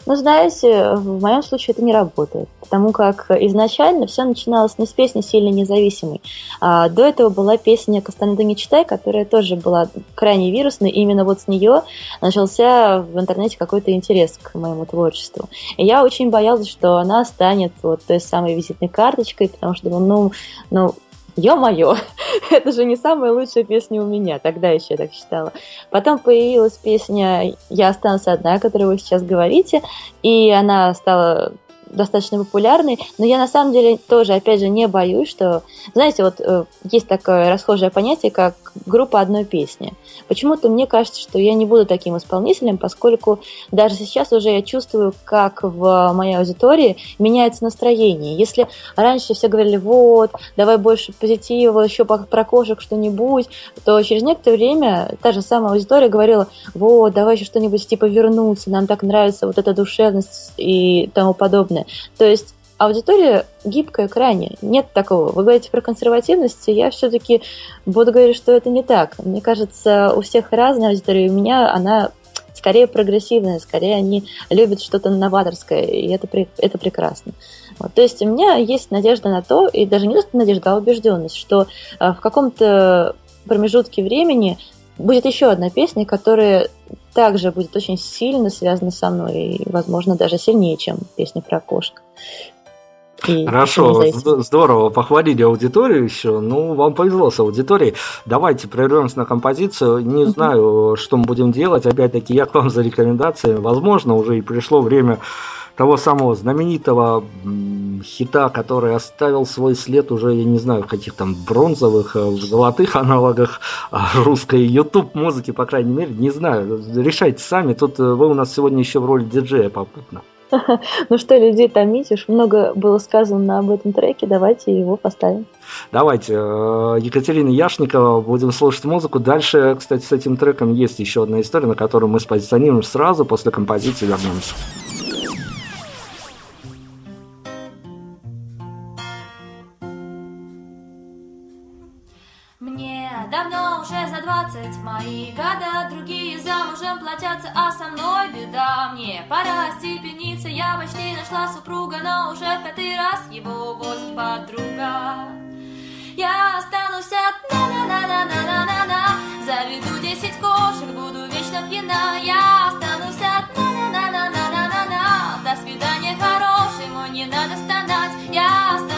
Но знаете, в моем случае это не работает, потому как изначально все начиналось не с песни сильно независимой. А до этого была песня «Кастанеда не читай», которая тоже была крайне вирусной, и именно вот с нее начался в интернете какой-то интерес к моему творчеству. И я очень боялась, что она станет вот той самой визитной карточкой, потому что ну, ну Ё-моё, это же не самая лучшая песня у меня, тогда еще я так считала. Потом появилась песня «Я останусь одна», о которой вы сейчас говорите, и она стала достаточно популярный, но я на самом деле тоже, опять же, не боюсь, что, знаете, вот э, есть такое расхожее понятие, как группа одной песни. Почему-то мне кажется, что я не буду таким исполнителем, поскольку даже сейчас уже я чувствую, как в моей аудитории меняется настроение. Если раньше все говорили, вот, давай больше позитива, еще про кошек что-нибудь, то через некоторое время та же самая аудитория говорила, вот, давай еще что-нибудь типа вернуться, нам так нравится вот эта душевность и тому подобное стороны. То есть аудитория гибкая крайне. Нет такого. Вы говорите про консервативность, я все-таки буду говорить, что это не так. Мне кажется, у всех разная аудитория. У меня она скорее прогрессивная, скорее они любят что-то новаторское, и это, это прекрасно. Вот. То есть у меня есть надежда на то, и даже не просто надежда, а убежденность, что а, в каком-то промежутке времени будет еще одна песня, которая также будет очень сильно связана со мной, и, возможно, даже сильнее, чем песня про кошек. И Хорошо, здорово, похвалили аудиторию еще. Ну, вам повезло с аудиторией. Давайте прервемся на композицию. Не знаю, что мы будем делать. Опять-таки, я к вам за рекомендациями. Возможно, уже и пришло время того самого знаменитого хита, который оставил свой след уже, я не знаю, в каких там бронзовых, э, в золотых аналогах а, русской YouTube музыки, по крайней мере, не знаю, решайте сами, тут э, вы у нас сегодня еще в роли диджея попутно. Ну что, людей томить, уж много было сказано об этом треке, давайте его поставим. Давайте, э, Екатерина Яшникова, будем слушать музыку. Дальше, кстати, с этим треком есть еще одна история, на которую мы спозиционируем сразу после композиции вернемся. двадцать Мои года другие замужем платятся, а со мной беда. Мне пора степениться, я почти нашла супруга Но уже в пятый раз его возит подруга. Я останусь одна, на на на на на на на Заведу десять кошек, буду вечно пьяна. Я останусь одна, на на на на на на на До свидания, хороший, мой, не надо стонать. Я останусь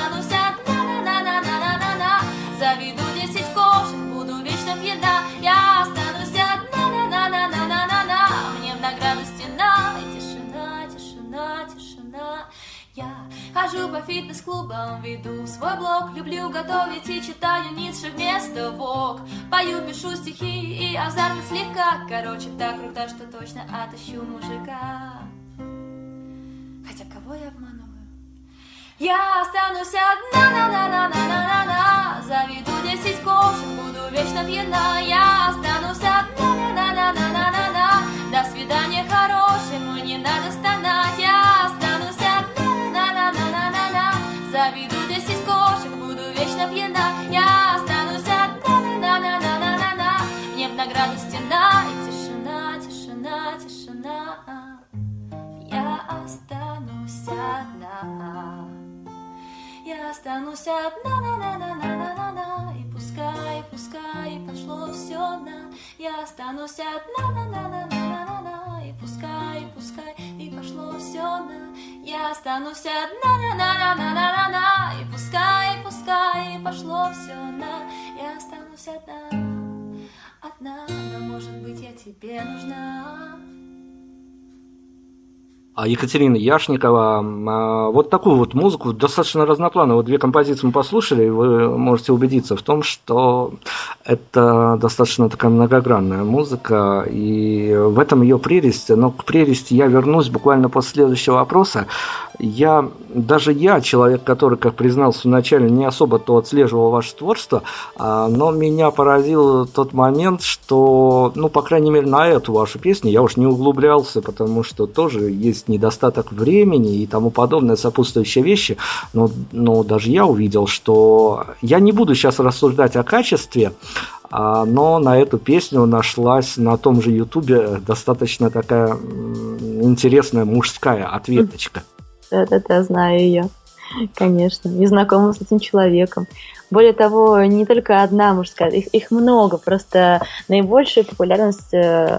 фитнес-клубам, веду свой блог, люблю готовить и читаю Ницше вместо ВОК. Пою, пишу стихи и азартно слегка, короче, так круто, что точно отыщу мужика. Хотя кого я обманываю? Я останусь одна, на на на на на на на Заведу десять кошек, буду вечно пьяна Я останусь одна, на на на на на на на До свидания, хорошему, не надо стонать Я останусь Заведу десять кошек, буду вечно пьяна Я останусь одна, на на на на на на Мне в награду стена и тишина, тишина, тишина Я останусь одна я останусь одна, на на на на на на на И пускай, пускай пошло все на Я останусь одна, на на на на пускай, пускай и пошло все на Я останусь одна, на на на на на на на. И пускай, пускай пошло все на Я останусь одна, одна. Но может быть я тебе нужна Екатерина Яшникова. А, вот такую вот музыку, достаточно разноплановую. Вот две композиции мы послушали, и вы можете убедиться в том, что это достаточно такая многогранная музыка, и в этом ее прелесть. Но к прелести я вернусь буквально после следующего вопроса. Я, даже я, человек, который, как признался вначале, не особо то отслеживал ваше творчество, а, но меня поразил тот момент, что, ну, по крайней мере, на эту вашу песню я уж не углублялся, потому что тоже есть есть недостаток времени и тому подобное сопутствующие вещи, но, но даже я увидел, что я не буду сейчас рассуждать о качестве, а, но на эту песню нашлась на том же Ютубе достаточно такая интересная мужская ответочка. Да-да-да, знаю ее. Конечно, не знакома с этим человеком. Более того, не только одна мужская, их, их много, просто наибольшую популярность э,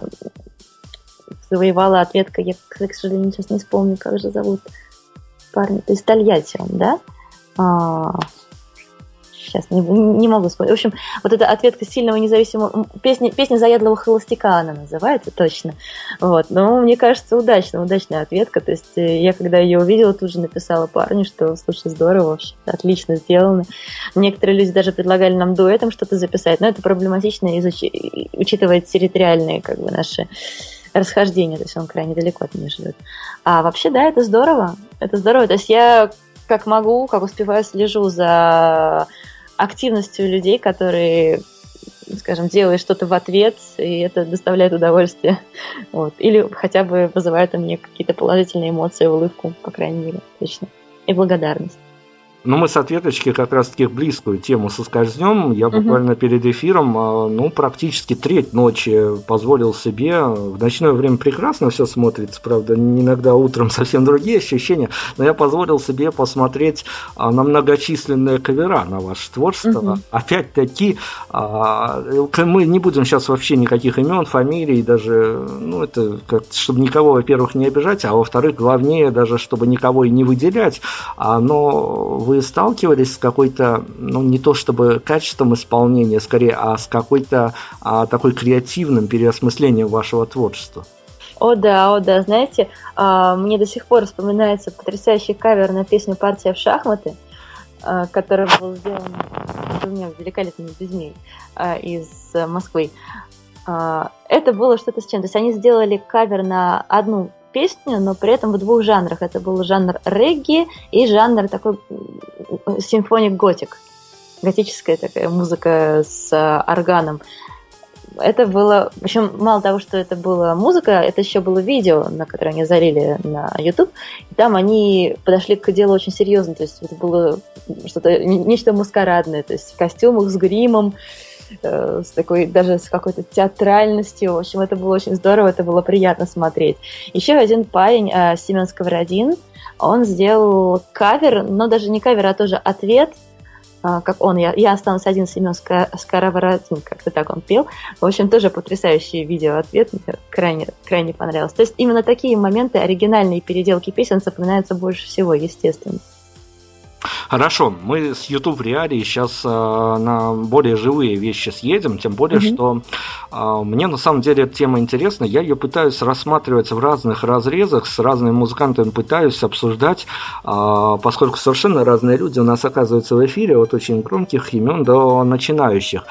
завоевала ответка. Я, к сожалению, сейчас не вспомню, как же зовут парня. То есть Тольятти он, да? А, сейчас не, не могу вспомнить. В общем, вот эта ответка сильного независимого... Песня, песня заядлого холостяка она называется, точно. Вот. Но мне кажется, удачная, удачная ответка. То есть э, я, когда ее увидела, тут же написала парню, что, слушай, здорово вообще, отлично сделано. Некоторые люди даже предлагали нам дуэтом что-то записать, но это проблематично, изуч... учитывая территориальные как бы, наши расхождение, то есть он крайне далеко от меня живет. А вообще, да, это здорово, это здорово. То есть я как могу, как успеваю, слежу за активностью людей, которые скажем, делают что-то в ответ, и это доставляет удовольствие. Вот. Или хотя бы вызывает у меня какие-то положительные эмоции, улыбку, по крайней мере, точно. И благодарность. Но мы с ответочки как раз-таки близкую тему соскользнем. Я буквально угу. перед эфиром, а, ну, практически треть ночи позволил себе. В ночное время прекрасно все смотрится, правда, иногда утром совсем другие ощущения, но я позволил себе посмотреть а, на многочисленные кавера на ваше творчество. Угу. Опять-таки, а, мы не будем сейчас вообще никаких имен, фамилий, даже, ну, это как чтобы никого, во-первых, не обижать, а во-вторых, главнее даже, чтобы никого и не выделять, но вы вы сталкивались с какой-то, ну, не то чтобы качеством исполнения, скорее, а с какой-то а, такой креативным переосмыслением вашего творчества? О да, о да, знаете, а, мне до сих пор вспоминается потрясающий кавер на песню «Партия в шахматы», а, который был сделан двумя великолепными людьми а, из Москвы. Это было что-то с чем. То есть они сделали кавер на одну песню, но при этом в двух жанрах. Это был жанр регги и жанр такой симфоник готик. Готическая такая музыка с э, органом. Это было, в общем, мало того, что это была музыка, это еще было видео, на которое они залили на YouTube. Там они подошли к делу очень серьезно. То есть это было что-то, нечто маскарадное. То есть в костюмах с гримом, Э, с такой, даже с какой-то театральностью. В общем, это было очень здорово, это было приятно смотреть. Еще один парень, э, Семен Сковородин, он сделал кавер, но даже не кавер, а тоже ответ э, как он, я, я останусь один Семен Сковородин, как-то так он пел. В общем, тоже потрясающий видео-ответ, мне крайне, крайне понравилось. То есть именно такие моменты, оригинальные переделки песен запоминаются больше всего, естественно. Хорошо, мы с YouTube реалии сейчас э, на более живые вещи съедем, тем более, mm-hmm. что э, мне на самом деле эта тема интересна. Я ее пытаюсь рассматривать в разных разрезах, с разными музыкантами пытаюсь обсуждать, э, поскольку совершенно разные люди у нас оказываются в эфире, от очень громких имен до начинающих.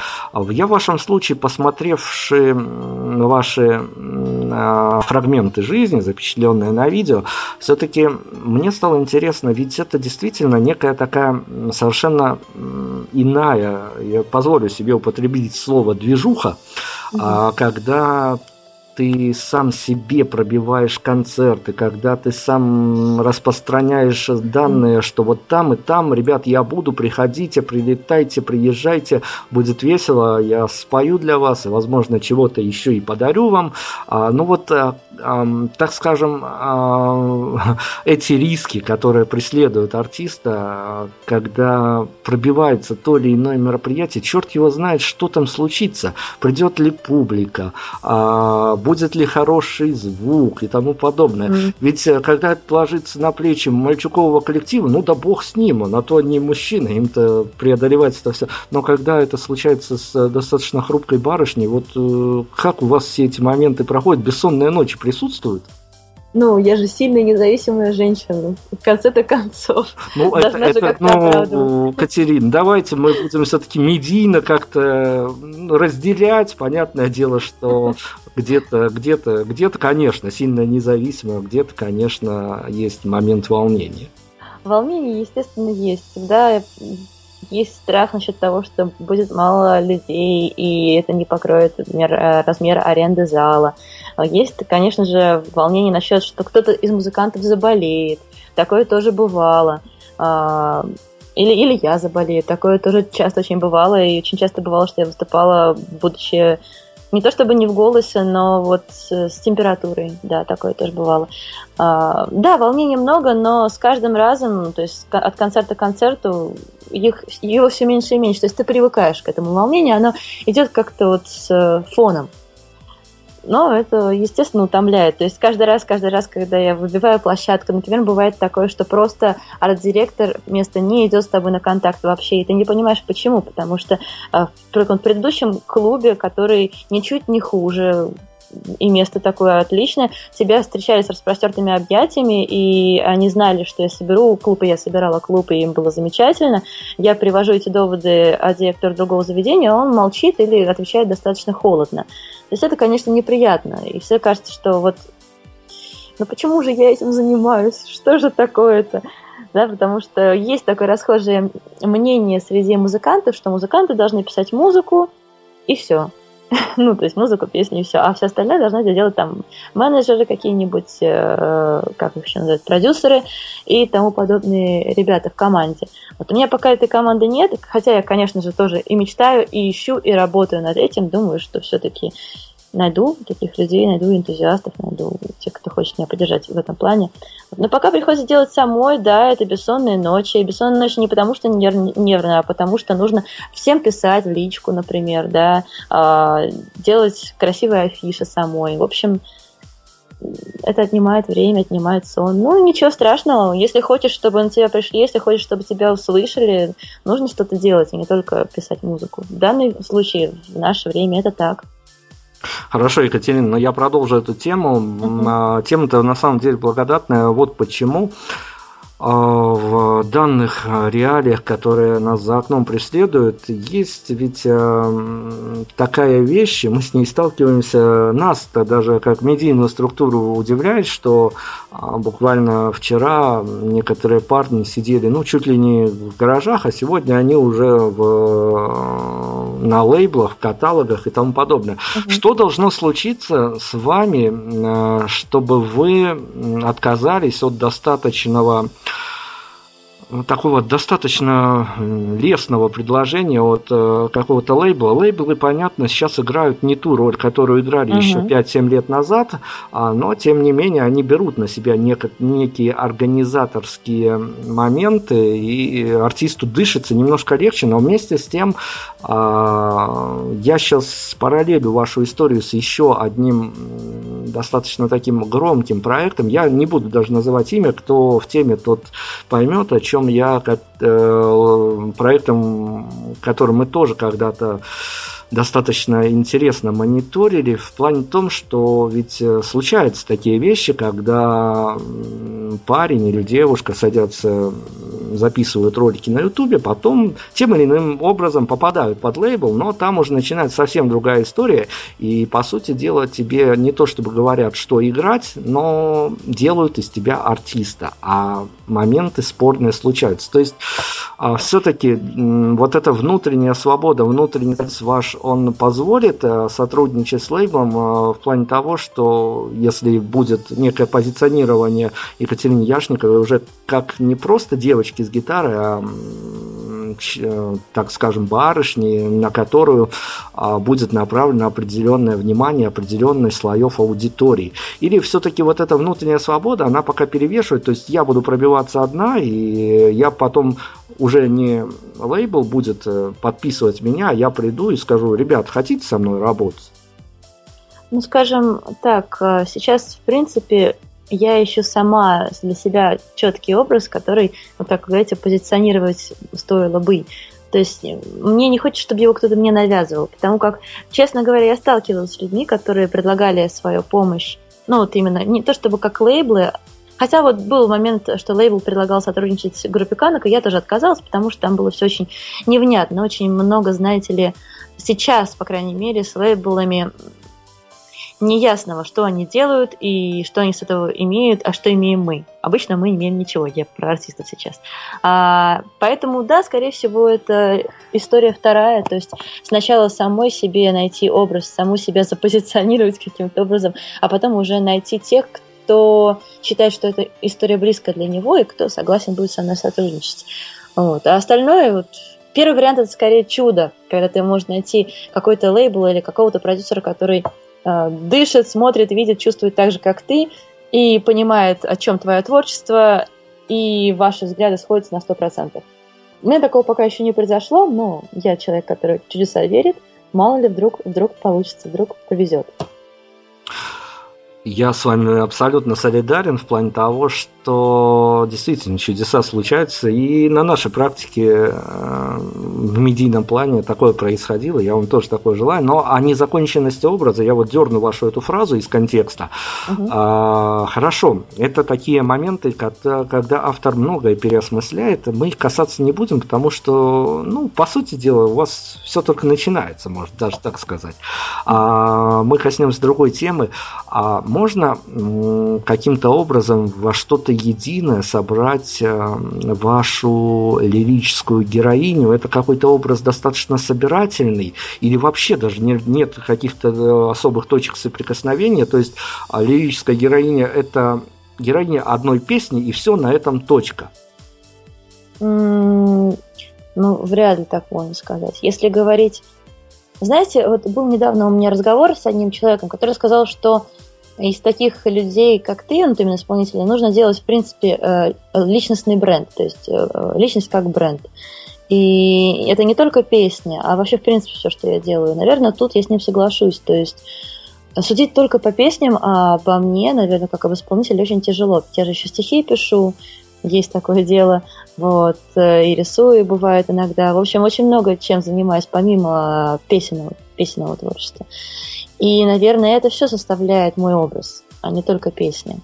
Я в вашем случае, посмотревши ваши э, фрагменты жизни, запечатленные на видео, все-таки мне стало интересно, ведь это действительно некая некая такая совершенно иная, я позволю себе употребить слово движуха, угу. когда ты сам себе пробиваешь концерты, когда ты сам распространяешь данные, что вот там и там, ребят, я буду, приходите, прилетайте, приезжайте, будет весело, я спою для вас, и, возможно, чего-то еще и подарю вам. А, ну вот, а, а, так скажем, а, эти риски, которые преследуют артиста, когда пробивается то или иное мероприятие, черт его знает, что там случится, придет ли публика, а, будет ли хороший звук и тому подобное. Mm-hmm. Ведь э, когда это ложится на плечи мальчукового коллектива, ну да бог с ним, на то не мужчина, им-то преодолевать это все. Но когда это случается с э, достаточно хрупкой барышней, вот э, как у вас все эти моменты проходят? Бессонные ночи присутствуют? Ну, я же сильная независимая женщина. В конце-то концов. Ну, это, это ну, Катерин, давайте мы будем все-таки медийно как-то разделять. Понятное дело, что где-то, где-то, где-то, конечно, сильно независимо, где-то, конечно, есть момент волнения. Волнение, естественно, есть. Всегда есть страх насчет того, что будет мало людей, и это не покроет размер, размер аренды зала. Есть, конечно же, волнение насчет, что кто-то из музыкантов заболеет. Такое тоже бывало. А, или, или я заболею. Такое тоже часто очень бывало. И очень часто бывало, что я выступала, будучи не то чтобы не в голосе, но вот с, с температурой, да, такое тоже бывало. А, да, волнений много, но с каждым разом, то есть от концерта к концерту, их, его все меньше и меньше. То есть ты привыкаешь к этому волнению, оно идет как-то вот с фоном но это, естественно, утомляет. То есть каждый раз, каждый раз, когда я выбиваю площадку, например, бывает такое, что просто арт-директор вместо не идет с тобой на контакт вообще, и ты не понимаешь почему, потому что э, в предыдущем клубе, который ничуть не хуже, и место такое отличное. Тебя встречали с распростертыми объятиями, и они знали, что я соберу клуб, и я собирала клуб, и им было замечательно. Я привожу эти доводы о директору другого заведения, он молчит или отвечает достаточно холодно. То есть это, конечно, неприятно. И все кажется, что вот ну почему же я этим занимаюсь? Что же такое-то? Да, потому что есть такое расхожее мнение среди музыкантов, что музыканты должны писать музыку, и все. ну, то есть музыку, песни и все. А все остальное должны делать там менеджеры какие-нибудь, э, как их еще называют, продюсеры и тому подобные ребята в команде. Вот у меня пока этой команды нет, хотя я, конечно же, тоже и мечтаю, и ищу, и работаю над этим. Думаю, что все-таки найду таких людей, найду энтузиастов, найду тех, кто хочет меня поддержать в этом плане. Но пока приходится делать самой, да, это бессонные ночи. И бессонные ночи не потому, что нерв, нервно, а потому что нужно всем писать в личку, например, да, э, делать красивые афиши самой. В общем, это отнимает время, отнимает сон. Ну, ничего страшного. Если хочешь, чтобы на тебя пришли, если хочешь, чтобы тебя услышали, нужно что-то делать, а не только писать музыку. В данном случае, в наше время, это так. Хорошо, Екатерина, но я продолжу эту тему. Uh-huh. Тема-то на самом деле благодатная. Вот почему. А, в данных реалиях, которые нас за окном преследуют, есть ведь э, такая вещь, мы с ней сталкиваемся, нас-то даже как медийную структуру удивляет, что а, буквально вчера некоторые парни сидели, ну, чуть ли не в гаражах, а сегодня они уже в, на лейблах, в каталогах и тому подобное. Угу. Что должно случиться с вами, чтобы вы отказались от достаточного такого достаточно лесного предложения от э, какого-то лейбла. Лейблы, понятно, сейчас играют не ту роль, которую играли угу. еще 5-7 лет назад, а, но тем не менее они берут на себя нек- некие организаторские моменты, и артисту дышится немножко легче, но вместе с тем а, я сейчас параллелю вашу историю с еще одним достаточно таким громким проектом. Я не буду даже называть имя, кто в теме, тот поймет, о чем я, э, проектом, который мы тоже когда-то достаточно интересно мониторили в плане том, что ведь э, случаются такие вещи, когда парень или девушка садятся, записывают ролики на ютубе, потом тем или иным образом попадают под лейбл, но там уже начинается совсем другая история, и по сути дела тебе не то чтобы говорят, что играть, но делают из тебя артиста, а моменты спорные случаются. То есть а, все-таки вот эта внутренняя свобода, внутренний ваш он позволит э, сотрудничать с лейблом э, в плане того, что если будет некое позиционирование Екатерины Яшниковой уже как не просто девочки с гитарой, а так скажем, барышни, на которую а, будет направлено определенное внимание определенных слоев аудитории. Или все-таки вот эта внутренняя свобода, она пока перевешивает, то есть я буду пробиваться одна, и я потом уже не лейбл будет э, подписывать меня, я приду и скажу, ребят, хотите со мной работать? Ну, скажем так, э, сейчас, в принципе, я ищу сама для себя четкий образ, который, вот так говорите, позиционировать стоило бы. То есть мне не хочется, чтобы его кто-то мне навязывал, потому как, честно говоря, я сталкивалась с людьми, которые предлагали свою помощь, ну вот именно, не то чтобы как лейблы, Хотя вот был момент, что лейбл предлагал сотрудничать с группой Канок, и я тоже отказалась, потому что там было все очень невнятно, очень много, знаете ли, сейчас, по крайней мере, с лейблами неясного, что они делают и что они с этого имеют, а что имеем мы. Обычно мы имеем ничего, я про артистов сейчас. А, поэтому, да, скорее всего, это история вторая, то есть сначала самой себе найти образ, саму себя запозиционировать каким-то образом, а потом уже найти тех, кто считает, что эта история близкая для него, и кто согласен будет со мной сотрудничать. Вот. А остальное, вот, первый вариант это скорее чудо, когда ты можешь найти какой-то лейбл или какого-то продюсера, который дышит, смотрит, видит, чувствует так же, как ты, и понимает, о чем твое творчество, и ваши взгляды сходятся на 100%. У меня такого пока еще не произошло, но я человек, который в чудеса верит. Мало ли, вдруг, вдруг получится, вдруг повезет. Я с вами абсолютно солидарен в плане того, что действительно чудеса случаются, и на нашей практике э, в медийном плане такое происходило, я вам тоже такое желаю, но о незаконченности образа, я вот дерну вашу эту фразу из контекста. Угу. А, хорошо, это такие моменты, когда, когда автор многое переосмысляет, мы их касаться не будем, потому что, ну, по сути дела, у вас все только начинается, можно даже так сказать. А, мы коснемся другой темы. А, можно каким-то образом во что-то единое собрать э, вашу лирическую героиню? Это какой-то образ достаточно собирательный или вообще даже нет каких-то э, особых точек соприкосновения? То есть а, лирическая героиня – это героиня одной песни, и все на этом точка. ну, вряд ли так можно сказать. Если говорить... Знаете, вот был недавно у меня разговор с одним человеком, который сказал, что из таких людей, как ты, ну, именно исполнителя, нужно делать, в принципе, э, личностный бренд, то есть э, личность как бренд. И это не только песня, а вообще, в принципе, все, что я делаю. Наверное, тут я с ним соглашусь. То есть судить только по песням, а по мне, наверное, как об исполнителе, очень тяжело. Я же еще стихи пишу, есть такое дело, вот, э, и рисую бывает иногда. В общем, очень много чем занимаюсь, помимо песенного, песенного творчества. И, наверное, это все составляет мой образ, а не только песня.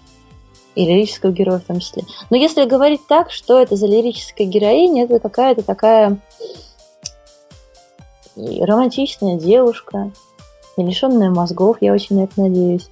И лирического героя в том числе. Но если говорить так, что это за лирическая героиня, это какая-то такая романтичная девушка, не лишенная мозгов, я очень на это надеюсь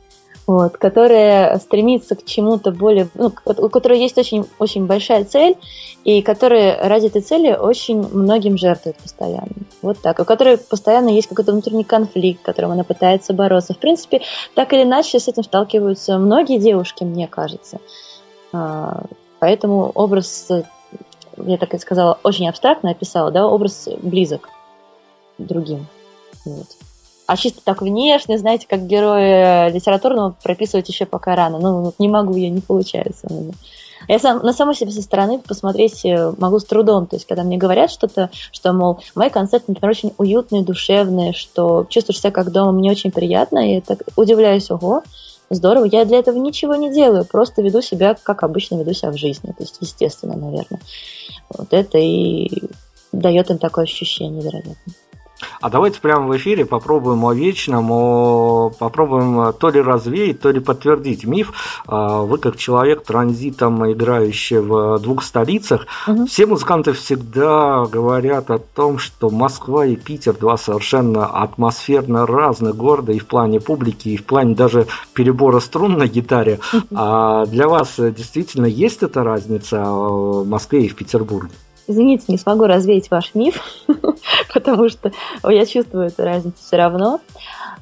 вот, которая стремится к чему-то более, ну, у которой есть очень, очень большая цель, и которая ради этой цели очень многим жертвует постоянно. Вот так. У которой постоянно есть какой-то внутренний конфликт, которым она пытается бороться. В принципе, так или иначе с этим сталкиваются многие девушки, мне кажется. А, поэтому образ, я так и сказала, очень абстрактно описала, да, образ близок другим. Вот. А чисто так внешне, знаете, как героя литературного прописывать еще пока рано. Ну, не могу я, не получается. Я сам, на саму себя со стороны посмотреть э, могу с трудом. То есть, когда мне говорят что-то, что, мол, мои концерты, например, очень уютные, душевные, что чувствуешь себя как дома, мне очень приятно, и так удивляюсь, ого, здорово. Я для этого ничего не делаю, просто веду себя, как обычно веду себя в жизни. То есть, естественно, наверное. Вот это и дает им такое ощущение, вероятно. А давайте прямо в эфире попробуем о вечном, о... попробуем то ли развеять, то ли подтвердить миф. А, вы как человек транзитом, играющий в двух столицах, угу. все музыканты всегда говорят о том, что Москва и Питер два совершенно атмосферно разных города и в плане публики, и в плане даже перебора струн на гитаре. А для вас действительно есть эта разница в Москве и в Петербурге? Извините, не смогу развеять ваш миф, потому что я чувствую эту разницу все равно.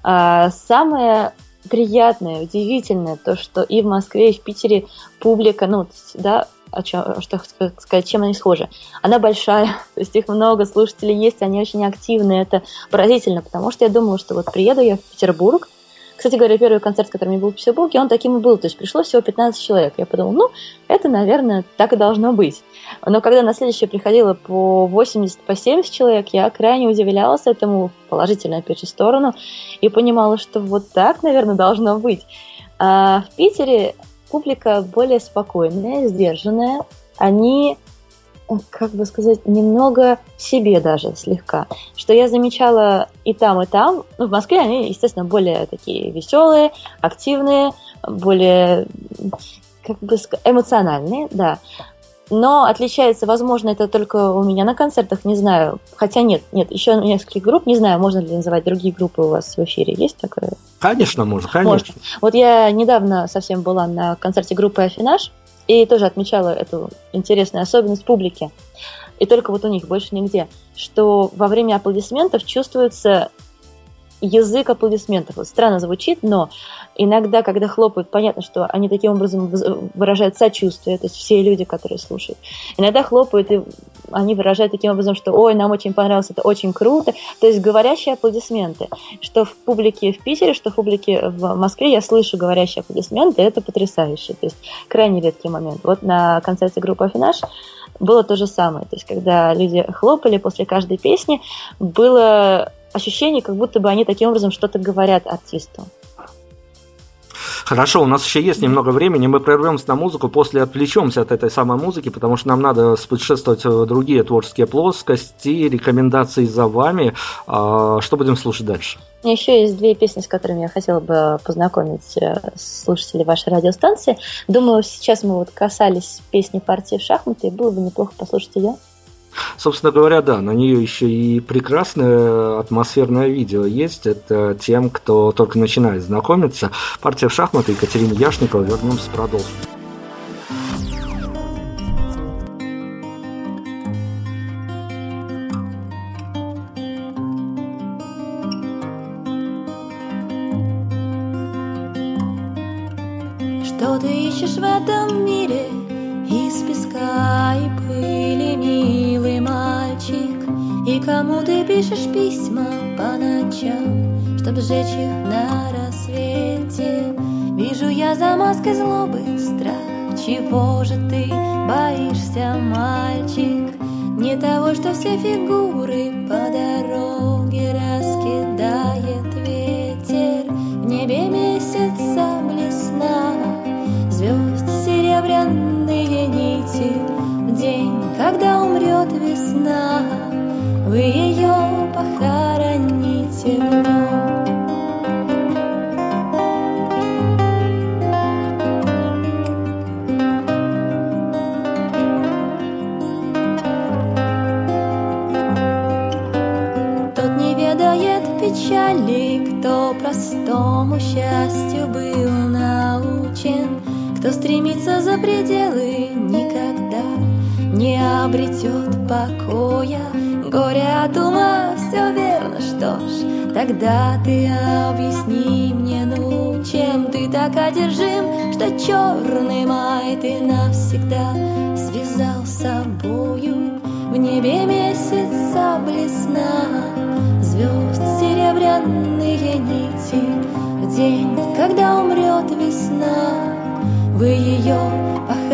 А, самое приятное, удивительное, то, что и в Москве, и в Питере публика, ну, да, о чем, что сказать, чем они схожи. Она большая, то есть их много, слушателей есть, они очень активны, это поразительно, потому что я думала, что вот приеду я в Петербург, кстати говоря, первый концерт, который меня был в Петербурге, он таким и был. То есть пришло всего 15 человек. Я подумала, ну, это, наверное, так и должно быть. Но когда на следующее приходило по 80, по 70 человек, я крайне удивлялась этому, положительно, опять же, сторону, и понимала, что вот так, наверное, должно быть. А в Питере публика более спокойная, сдержанная. Они как бы сказать, немного себе даже слегка. Что я замечала и там, и там. Ну, в Москве они, естественно, более такие веселые, активные, более как бы эмоциональные, да. Но отличается, возможно, это только у меня на концертах, не знаю. Хотя нет, нет, еще несколько групп, не знаю, можно ли называть другие группы у вас в эфире. Есть такое? Конечно, можно, конечно. Можно. Вот я недавно совсем была на концерте группы Афинаж, и тоже отмечала эту интересную особенность публики. И только вот у них больше нигде, что во время аплодисментов чувствуется язык аплодисментов. Странно звучит, но иногда, когда хлопают, понятно, что они таким образом выражают сочувствие, то есть все люди, которые слушают. Иногда хлопают, и они выражают таким образом, что «Ой, нам очень понравилось, это очень круто». То есть говорящие аплодисменты. Что в публике в Питере, что в публике в Москве я слышу говорящие аплодисменты, это потрясающе. То есть крайне редкий момент. Вот на концерте группы «Афинаж» было то же самое. То есть когда люди хлопали после каждой песни, было ощущение, как будто бы они таким образом что-то говорят артисту. Хорошо, у нас еще есть немного времени, мы прервемся на музыку, после отвлечемся от этой самой музыки, потому что нам надо путешествовать в другие творческие плоскости, рекомендации за вами. А, что будем слушать дальше? Еще есть две песни, с которыми я хотела бы познакомить э, слушателей вашей радиостанции. Думаю, сейчас мы вот касались песни партии в шахматы, и было бы неплохо послушать ее. Собственно говоря, да, на нее еще и прекрасное атмосферное видео есть. Это тем, кто только начинает знакомиться. Партия в шахматы Екатерина Яшникова. Вернемся, продолжим. Что ты ищешь в этом кому ты пишешь письма по ночам, Чтоб сжечь их на рассвете? Вижу я за маской злобы страх, Чего же ты боишься, мальчик? Не того, что все фигуры по дороге раскидает ветер, В небе месяца блесна, звезд серебряные нити, В день, когда умрет весна, вы ее похороните вновь. Тот не ведает печали, кто простому счастью был научен, кто стремится за пределы никогда не обретет покоя. Горе от ума, все верно, что ж, тогда ты объясни мне, ну, чем ты так одержим, что черный май ты навсегда связал с собою. В небе месяца блесна, звезд серебряные нити, в день, когда умрет весна, вы ее похороните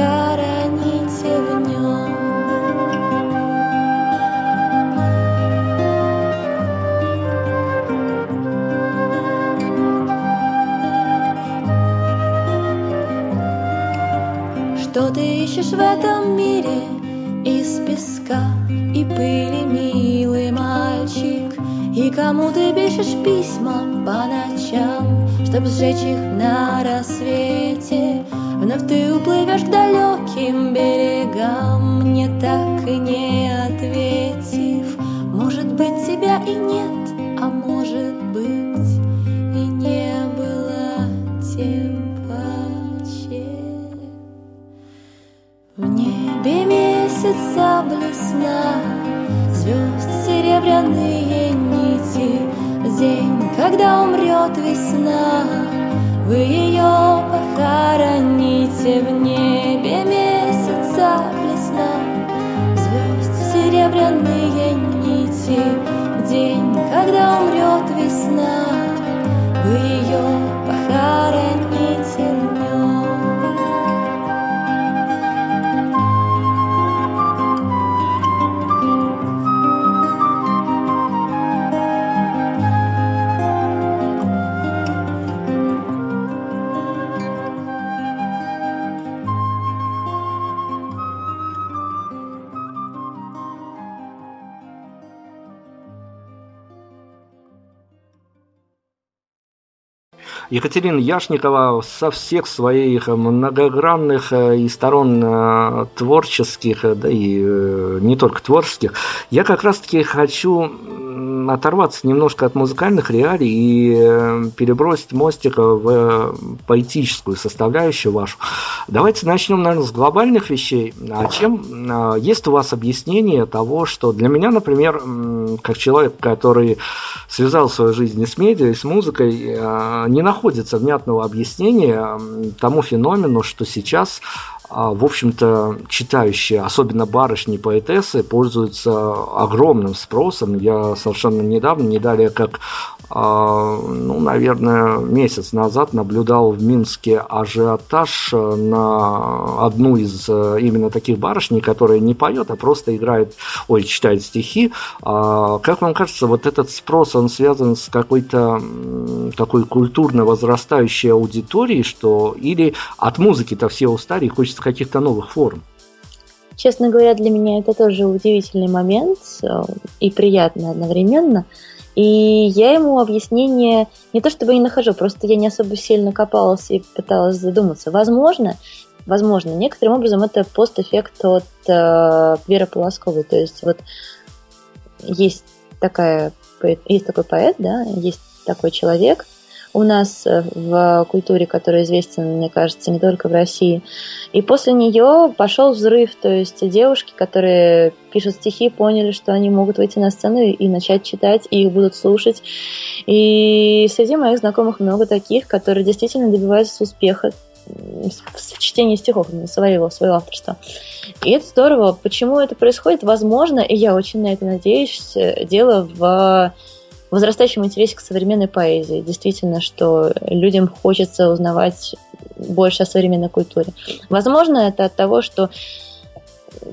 ты ищешь в этом мире из песка и пыли, милый мальчик? И кому ты пишешь письма по ночам, Чтоб сжечь их на рассвете? Вновь ты уплывешь к далеким берегам, Мне так и не ответив. Может быть, тебя и нет, месяца блесна, Звезд серебряные нити, День, когда умрет весна, вы ее похороните. В небе месяца блесна, Звезд серебряные нити, День, когда умрет весна, Вы ее похороните Екатерина Яшникова со всех своих многогранных э, и сторон э, творческих, э, да и не только творческих, я как раз-таки хочу оторваться немножко от музыкальных реалий и перебросить мостик в поэтическую составляющую вашу. Давайте начнем, наверное, с глобальных вещей. А чем есть у вас объяснение того, что для меня, например, как человек, который связал свою жизнь с медиа, и с музыкой, не находится внятного объяснения тому феномену, что сейчас в общем-то, читающие, особенно барышни поэтессы, пользуются огромным спросом. Я совершенно недавно, не далее как а, ну, наверное, месяц назад наблюдал в Минске ажиотаж на одну из э, именно таких барышней, которая не поет, а просто играет, ой, читает стихи. А, как вам кажется, вот этот спрос, он связан с какой-то такой культурно возрастающей аудиторией, что или от музыки-то все устали и хочется каких-то новых форм? Честно говоря, для меня это тоже удивительный момент э, и приятный одновременно – и я ему объяснение не то чтобы не нахожу, просто я не особо сильно копалась и пыталась задуматься. Возможно, возможно, некоторым образом это постэффект от э, Веры Полосковой. То есть вот есть такая есть такой поэт, да, есть такой человек, у нас э, в культуре, который известен, мне кажется, не только в России. И после нее пошел взрыв, то есть девушки, которые пишут стихи, поняли, что они могут выйти на сцену и начать читать, и их будут слушать. И среди моих знакомых много таких, которые действительно добиваются успеха в чтении стихов своего, своего авторства. И это здорово. Почему это происходит? Возможно, и я очень на это надеюсь, дело в возрастающем интересе к современной поэзии. Действительно, что людям хочется узнавать больше о современной культуре. Возможно, это от того, что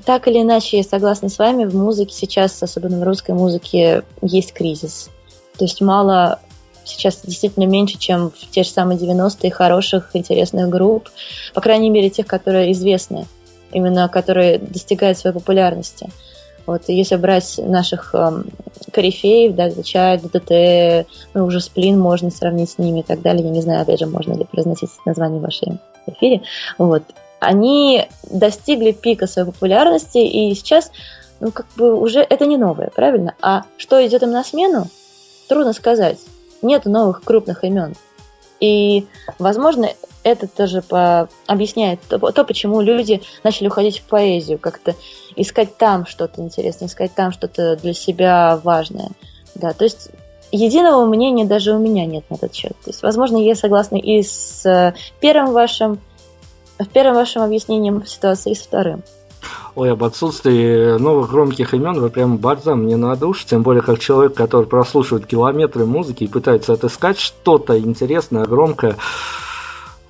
так или иначе, я согласна с вами, в музыке сейчас, особенно в русской музыке, есть кризис. То есть мало сейчас действительно меньше, чем в те же самые 90-е хороших, интересных групп, по крайней мере, тех, которые известны, именно которые достигают своей популярности. Вот, если брать наших эм, корифеев, да, Чай, ДДТ, ну, уже Сплин можно сравнить с ними и так далее. Я не знаю, опять же, можно ли произносить название в вашем эфире. Вот. Они достигли пика своей популярности, и сейчас, ну, как бы уже это не новое, правильно? А что идет им на смену, трудно сказать. Нет новых крупных имен. И, возможно, это тоже по... объясняет то, то, почему люди начали уходить в поэзию, как-то искать там что-то интересное, искать там что-то для себя важное. Да, то есть единого мнения даже у меня нет на этот счет. То есть, возможно, я согласна и с э, первым вашим, первым вашим объяснением ситуации, и с вторым. Ой, об отсутствии новых громких имен вы прям бальзам мне на душу, тем более как человек, который прослушивает километры музыки и пытается отыскать что-то интересное, громкое.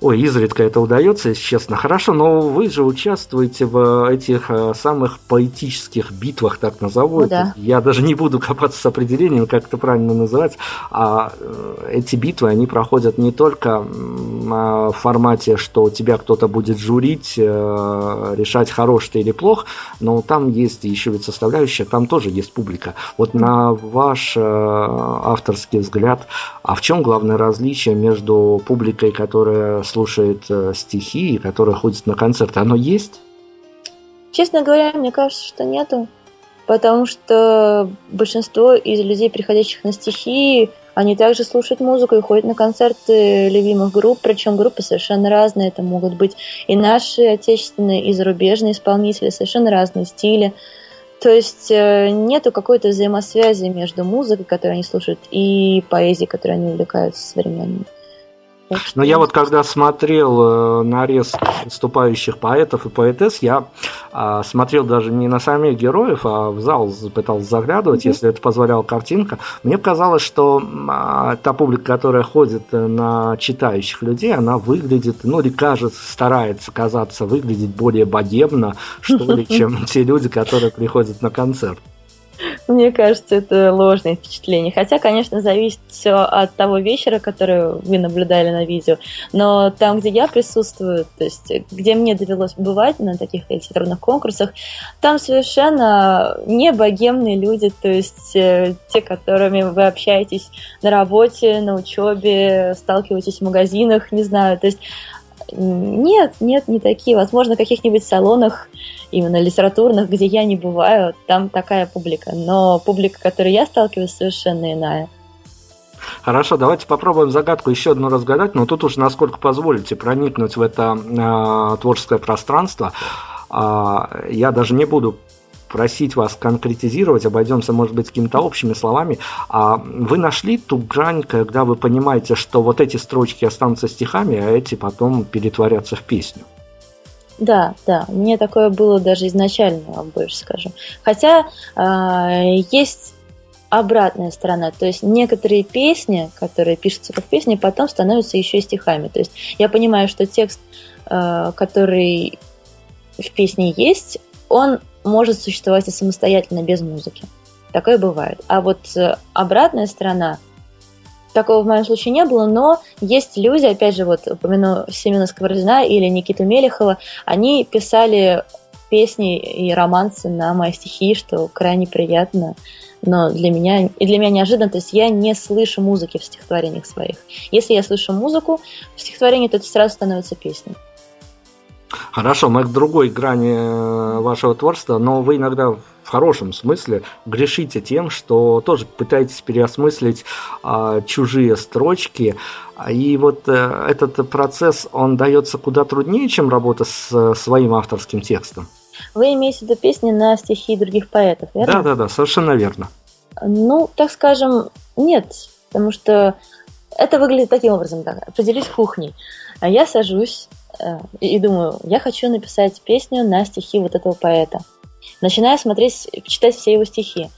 Ой, изредка это удается, если честно. Хорошо, но вы же участвуете в этих э, самых поэтических битвах, так назову. Ну, да. Я даже не буду копаться с определением, как это правильно называть. А э, эти битвы, они проходят не только в формате, что тебя кто-то будет журить, решать, хорош ты или плох, но там есть еще ведь составляющая, там тоже есть публика. Вот на ваш авторский взгляд, а в чем главное различие между публикой, которая слушает стихи и которая ходит на концерты? Оно есть? Честно говоря, мне кажется, что нету. Потому что большинство из людей, приходящих на стихи, они также слушают музыку и ходят на концерты любимых групп, причем группы совершенно разные. Это могут быть и наши отечественные, и зарубежные исполнители, совершенно разные стили. То есть э, нету какой-то взаимосвязи между музыкой, которую они слушают, и поэзией, которой они увлекаются современной. Но я вот когда смотрел э, нарез выступающих поэтов и поэтесс, я а, смотрел даже не на самих героев, а в зал пытался заглядывать, mm-hmm. если это позволяла картинка. Мне казалось, что а, та публика, которая ходит на читающих людей, она выглядит, ну или кажется, старается казаться, выглядеть более богемно, что ли, чем те люди, которые приходят на концерт. Мне кажется, это ложное впечатление. Хотя, конечно, зависит все от того вечера, который вы наблюдали на видео. Но там, где я присутствую, то есть где мне довелось бывать на таких литературных конкурсах, там совершенно не богемные люди, то есть э, те, которыми вы общаетесь на работе, на учебе, сталкиваетесь в магазинах, не знаю. То есть нет, нет, не такие. Возможно, в каких-нибудь салонах, именно литературных, где я не бываю, там такая публика. Но публика, с которой я сталкиваюсь, совершенно иная. Хорошо, давайте попробуем загадку еще одну разгадать, но тут уж насколько позволите проникнуть в это э, творческое пространство. Э, я даже не буду просить вас конкретизировать, обойдемся, может быть, какими-то общими словами. А вы нашли ту грань, когда вы понимаете, что вот эти строчки останутся стихами, а эти потом перетворятся в песню? Да, да, мне такое было даже изначально, вам больше скажу. Хотя э, есть обратная сторона, то есть некоторые песни, которые пишутся как песни, потом становятся еще и стихами. То есть я понимаю, что текст, э, который в песне есть, он может существовать и самостоятельно без музыки. Такое бывает. А вот э, обратная сторона, такого в моем случае не было, но есть люди, опять же, вот упомяну Семена Сковородина или Никиту Мелехова, они писали песни и романсы на мои стихи, что крайне приятно, но для меня, и для меня неожиданно, то есть я не слышу музыки в стихотворениях своих. Если я слышу музыку в стихотворении, то это сразу становится песней. Хорошо, мы к другой грани э, вашего творчества, но вы иногда в хорошем смысле грешите тем, что тоже пытаетесь переосмыслить а, чужие строчки. И вот а, этот процесс, он дается куда труднее, чем работа с а, своим авторским текстом. Вы имеете в виду песни на стихи других поэтов, верно? Да, да, да, совершенно верно. Ну, так скажем, нет, потому что это выглядит таким образом, так, определись кухней. Я сажусь, и думаю, я хочу написать песню на стихи вот этого поэта. Начинаю смотреть, читать все его стихи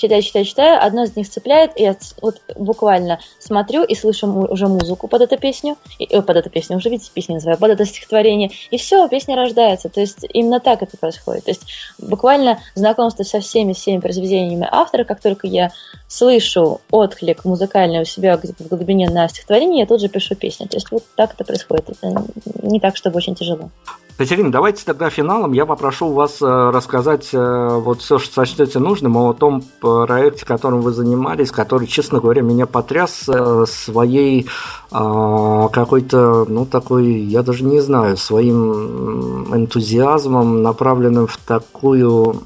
читаю, читаю, читаю, одно из них цепляет, и я вот буквально смотрю и слышу уже музыку под эту песню, и, э, под эту песню, уже видите, песню называю, под это стихотворение, и все, песня рождается. То есть именно так это происходит. То есть буквально знакомство со всеми всеми произведениями автора, как только я слышу отклик музыкальный у себя где-то в глубине на стихотворение, я тут же пишу песню. То есть вот так это происходит. Это не так, чтобы очень тяжело. Катерина, давайте тогда финалом я попрошу вас э, рассказать э, вот все, что сочтете нужным о том проекте, которым вы занимались, который, честно говоря, меня потряс э, своей какой-то, ну, такой, я даже не знаю, своим энтузиазмом, направленным в такую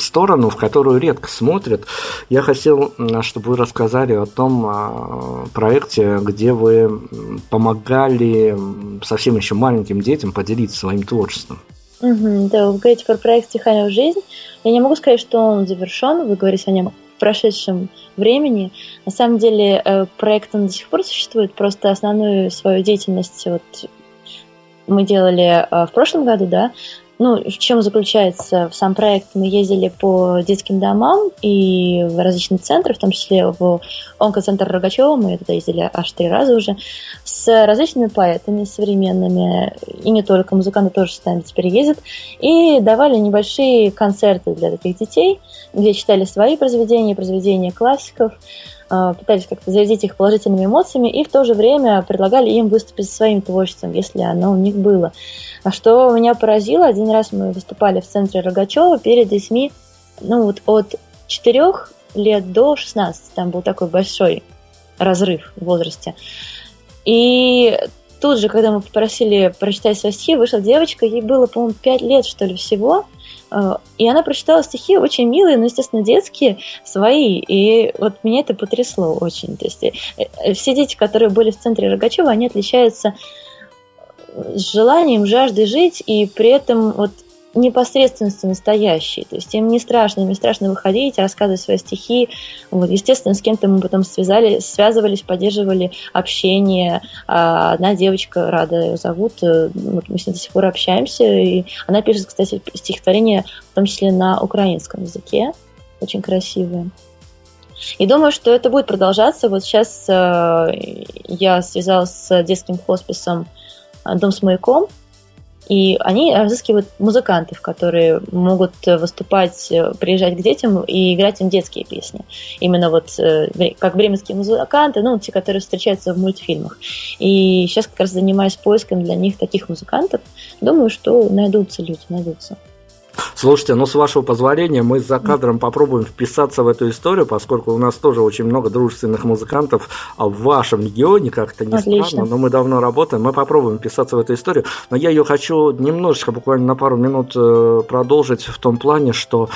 сторону, в которую редко смотрят. Я хотел, чтобы вы рассказали о том проекте, где вы помогали совсем еще маленьким детям поделиться своим творчеством. Угу, да, вы говорите про проект «Стихами в жизнь». Я не могу сказать, что он завершен, вы говорите о нем в прошедшем времени. На самом деле э, проект он до сих пор существует, просто основную свою деятельность вот мы делали э, в прошлом году, да, ну, в чем заключается сам проект? Мы ездили по детским домам и в различные центры, в том числе в онкоцентр Рогачева, мы туда ездили аж три раза уже, с различными поэтами современными, и не только, музыканты тоже с нами теперь ездят, и давали небольшие концерты для таких детей, где читали свои произведения, произведения классиков, пытались как-то зарядить их положительными эмоциями и в то же время предлагали им выступить со своим творчеством, если оно у них было. А что меня поразило, один раз мы выступали в центре Рогачева перед детьми, ну вот от 4 лет до 16, там был такой большой разрыв в возрасте. И тут же, когда мы попросили прочитать свои стихи, вышла девочка, ей было, по-моему, 5 лет, что ли, всего, э, и она прочитала стихи очень милые, но, естественно, детские, свои. И вот меня это потрясло очень. То есть э, все дети, которые были в центре Рогачева, они отличаются желанием, жаждой жить, и при этом вот непосредственности настоящие. То есть им не страшно, им не страшно выходить, рассказывать свои стихи. Вот, естественно, с кем-то мы потом связали, связывались, поддерживали общение. А одна девочка, Рада ее зовут, э, вот мы с ней до сих пор общаемся. И она пишет, кстати, стихотворение, в том числе на украинском языке. Очень красивые. И думаю, что это будет продолжаться. Вот сейчас э, я связалась с детским хосписом «Дом с маяком», и они разыскивают музыкантов, которые могут выступать, э, приезжать к детям и играть им детские песни. Именно вот э, как бременские музыканты, ну, те, которые встречаются в мультфильмах. И сейчас как раз занимаюсь поиском для них таких музыкантов. Думаю, что найдутся люди, найдутся. Слушайте, ну с вашего позволения мы за кадром попробуем вписаться в эту историю, поскольку у нас тоже очень много дружественных музыкантов а в вашем регионе, как-то не Отлично. странно, но мы давно работаем, мы попробуем вписаться в эту историю. Но я ее хочу немножечко, буквально на пару минут э, продолжить в том плане, что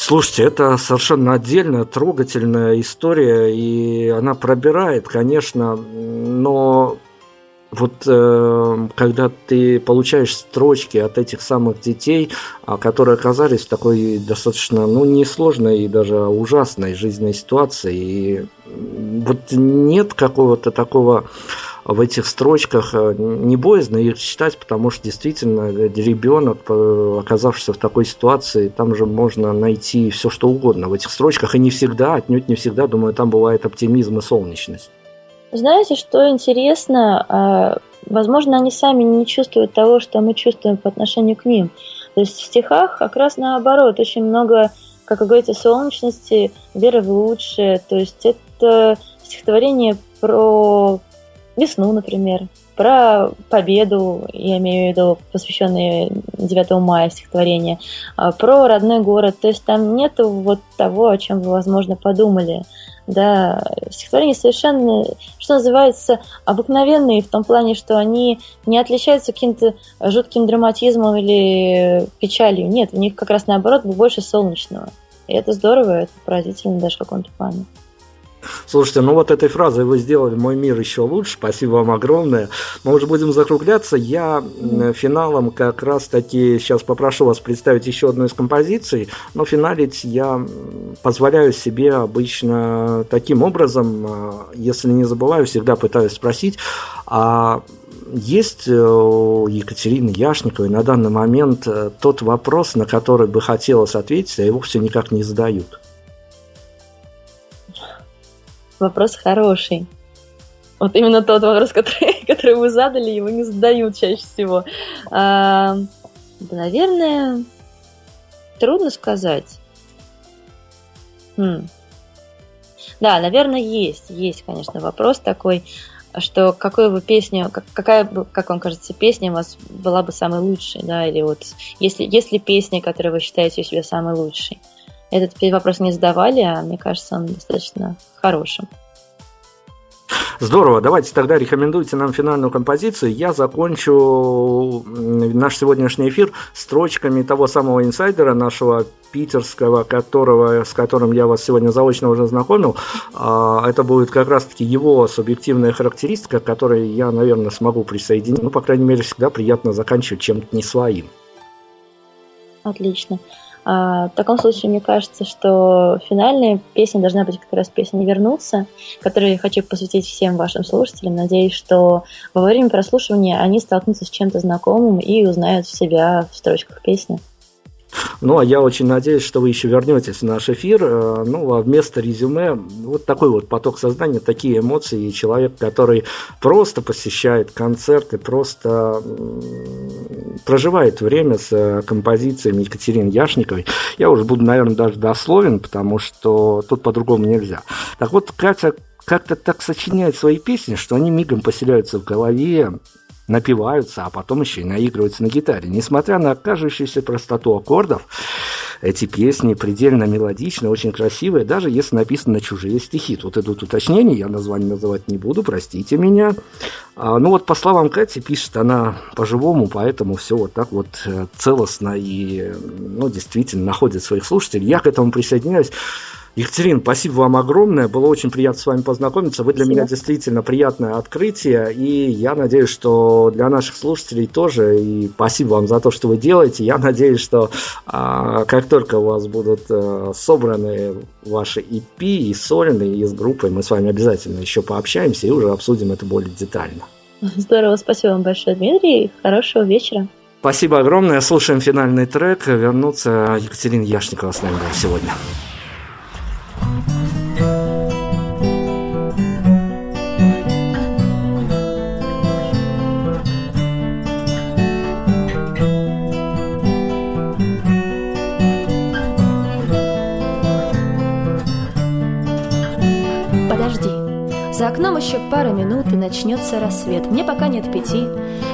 Слушайте, это совершенно отдельная, трогательная история, и она пробирает, конечно, но вот э, когда ты получаешь строчки от этих самых детей, а, которые оказались в такой достаточно, ну, несложной и даже ужасной жизненной ситуации, и вот нет какого-то такого в этих строчках э, не боязно их читать, потому что действительно ребенок, оказавшийся в такой ситуации, там же можно найти все что угодно в этих строчках, и не всегда, отнюдь не всегда, думаю, там бывает оптимизм и солнечность. Знаете, что интересно? А, возможно, они сами не чувствуют того, что мы чувствуем по отношению к ним. То есть в стихах как раз наоборот, очень много, как вы говорите, солнечности, веры в лучшее. То есть это стихотворение про весну, например, про победу, я имею в виду посвященные 9 мая стихотворение, а, про родной город. То есть там нету вот того, о чем вы, возможно, подумали. Да, стихотворения совершенно, что называется, обыкновенные в том плане, что они не отличаются каким-то жутким драматизмом или печалью. Нет, у них как раз наоборот больше солнечного. И это здорово, это поразительно даже в каком-то плане. Слушайте, ну вот этой фразой вы сделали мой мир еще лучше. Спасибо вам огромное. Мы уже будем закругляться. Я финалом как раз таки сейчас попрошу вас представить еще одну из композиций, но финалить я позволяю себе обычно таким образом, а, если не забываю, всегда пытаюсь спросить, а есть э, у Екатерины Яшниковой на данный момент э, тот вопрос, на который бы хотелось ответить, а его все никак не задают? Вопрос хороший. Вот именно тот вопрос, который, который вы задали, его не задают чаще всего. А, да, наверное, трудно сказать. Хм. Да, наверное, есть. Есть, конечно, вопрос такой, что какую бы песню, как, какая бы, как вам кажется, песня у вас была бы самой лучшей, да, или вот если, если песня, которую вы считаете у себя самой лучшей. Этот вопрос не задавали, а мне кажется, он достаточно хорошим. Здорово, давайте тогда рекомендуйте нам финальную композицию. Я закончу наш сегодняшний эфир строчками того самого инсайдера нашего питерского, которого, с которым я вас сегодня заочно уже знакомил. А, это будет как раз-таки его субъективная характеристика, к которой я, наверное, смогу присоединить. Ну, по крайней мере, всегда приятно заканчивать чем-то не своим. Отлично. А, в таком случае, мне кажется, что финальная песня должна быть как раз песня «Вернуться», которую я хочу посвятить всем вашим слушателям. Надеюсь, что во время прослушивания они столкнутся с чем-то знакомым и узнают себя в строчках песни. Ну, а я очень надеюсь, что вы еще вернетесь в наш эфир. Э, ну, а вместо резюме вот такой вот поток сознания, такие эмоции. И человек, который просто посещает концерты, просто проживает время с э, композициями Екатерины Яшниковой. Я уже буду, наверное, даже дословен, потому что тут по-другому нельзя. Так вот, Катя как-то так сочиняет свои песни, что они мигом поселяются в голове, напиваются, а потом еще и наигрываются на гитаре. Несмотря на кажущуюся простоту аккордов, эти песни предельно мелодичные, очень красивые, даже если написаны на чужие стихи. Тут идут уточнения, я название называть не буду, простите меня. А, ну вот по словам Кати, пишет она по-живому, поэтому все вот так вот э, целостно и ну, действительно находит своих слушателей. Я к этому присоединяюсь. Екатерина, спасибо вам огромное. Было очень приятно с вами познакомиться. Вы для спасибо. меня действительно приятное открытие. И я надеюсь, что для наших слушателей тоже. И спасибо вам за то, что вы делаете. Я надеюсь, что а, как только у вас будут а, собраны ваши EP и сольные, и с группой, мы с вами обязательно еще пообщаемся и уже обсудим это более детально. Здорово, спасибо вам большое, Дмитрий. Хорошего вечера. Спасибо огромное. Слушаем финальный трек. Вернуться Екатерина Яшникова с нами сегодня. За окном еще пара минут и начнется рассвет. Мне пока нет пяти.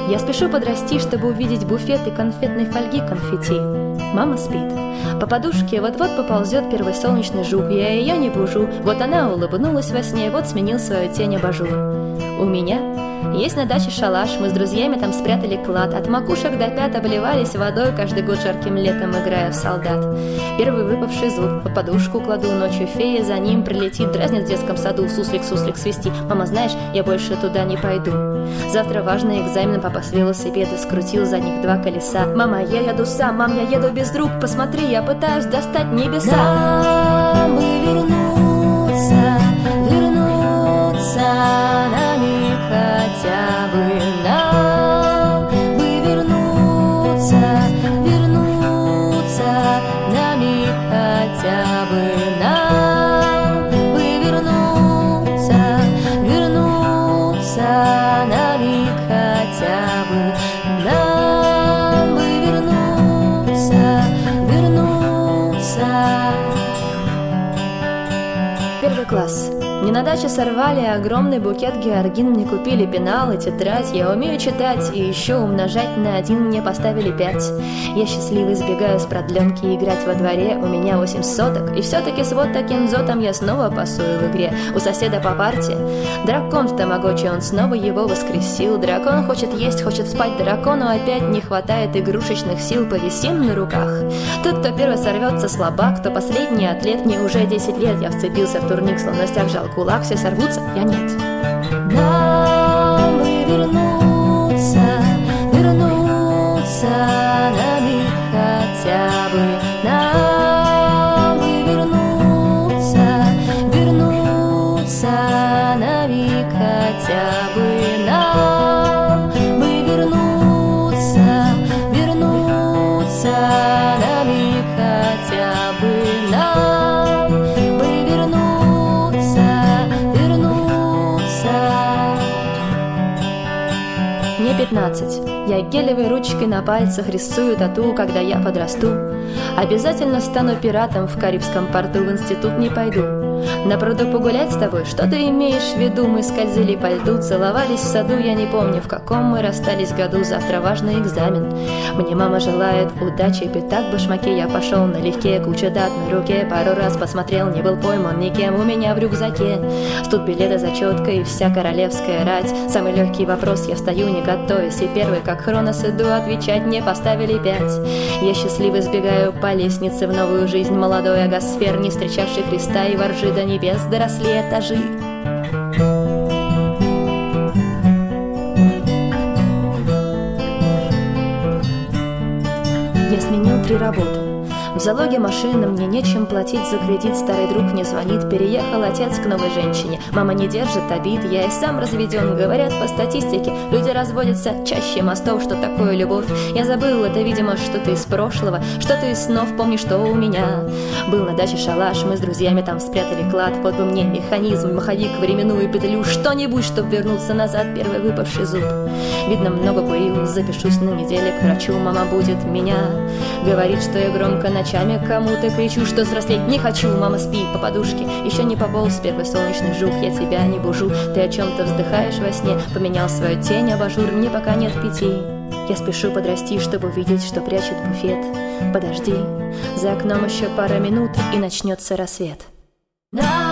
Я спешу подрасти, чтобы увидеть буфет и конфетной фольги конфетти. Мама спит. По подушке вот-вот поползет первый солнечный жук. Я ее не бужу. Вот она улыбнулась во сне, вот сменил свою тень абажур. У меня есть на даче шалаш, мы с друзьями там спрятали клад. От макушек до пят обливались водой каждый год жарким летом, играя в солдат. Первый выпавший зуб, по подушку кладу, ночью фея за ним прилетит, дразнит в детском саду, суслик-суслик свисти. Мама, знаешь, я больше туда не пойду. Завтра важный экзамен, папа с велосипеда скрутил за них два колеса. Мама, я еду сам, мам, я еду без друг, посмотри, я пытаюсь достать небеса. Нам бы вернуться, вернуться на даче сорвали огромный букет георгин, мне купили пенал и тетрадь, я умею читать, и еще умножать на один мне поставили пять. Я счастливый сбегаю с продленки играть во дворе, у меня восемь соток, и все-таки с вот таким зотом я снова пасую в игре. У соседа по парте дракон в тамагочи, он снова его воскресил. Дракон хочет есть, хочет спать, дракону опять не хватает игрушечных сил, повисим на руках. Тот, кто первый сорвется слабак, кто последний атлет, мне уже 10 лет, я вцепился в турник, словно стяг жал кулак, все сорвутся, я нет. Нам бы вернуться, вернуться на миг хотя бы. Мне 15. Я гелевой ручкой на пальцах рисую тату, когда я подрасту. Обязательно стану пиратом в Карибском порту, в институт не пойду. На пруду погулять с тобой, что ты имеешь в виду? Мы скользили по льду, целовались в саду, я не помню, в каком мы расстались году, завтра важный экзамен. Мне мама желает удачи, пятак в башмаке, я пошел налегке, куча дат на руке, пару раз посмотрел, не был пойман никем, у меня в рюкзаке. Студ билета зачетка и вся королевская рать. Самый легкий вопрос, я встаю не готовясь, и первый, как хронос, иду отвечать, мне поставили пять. Я счастливо сбегаю по лестнице в новую жизнь, молодой агосфер, не встречавший Христа и воржи до небес доросли этажи. Я сменил три работы. В залоге машины мне нечем платить за кредит. Старый друг не звонит, переехал отец к новой женщине. Мама не держит обид, я и сам разведен. Говорят по статистике, люди разводятся чаще мостов Что такое любовь? Я забыл, это, видимо, что-то из прошлого Что-то из снов, помни, что у меня Был на даче шалаш, мы с друзьями там спрятали клад. Вот бы мне механизм, маховик, временную петлю. Что-нибудь, чтоб вернуться назад, первый выпавший зуб. Видно, много курил, запишусь на неделе к врачу. Мама будет меня Говорит, что я громко ночами кому-то кричу Что взрослеть не хочу, мама спи по подушке Еще не пополз первый солнечный жук Я тебя не бужу, ты о чем-то вздыхаешь во сне Поменял свою тень, абажур, мне пока нет пяти. Я спешу подрасти, чтобы увидеть, что прячет буфет. Подожди, за окном еще пара минут и начнется рассвет. Да,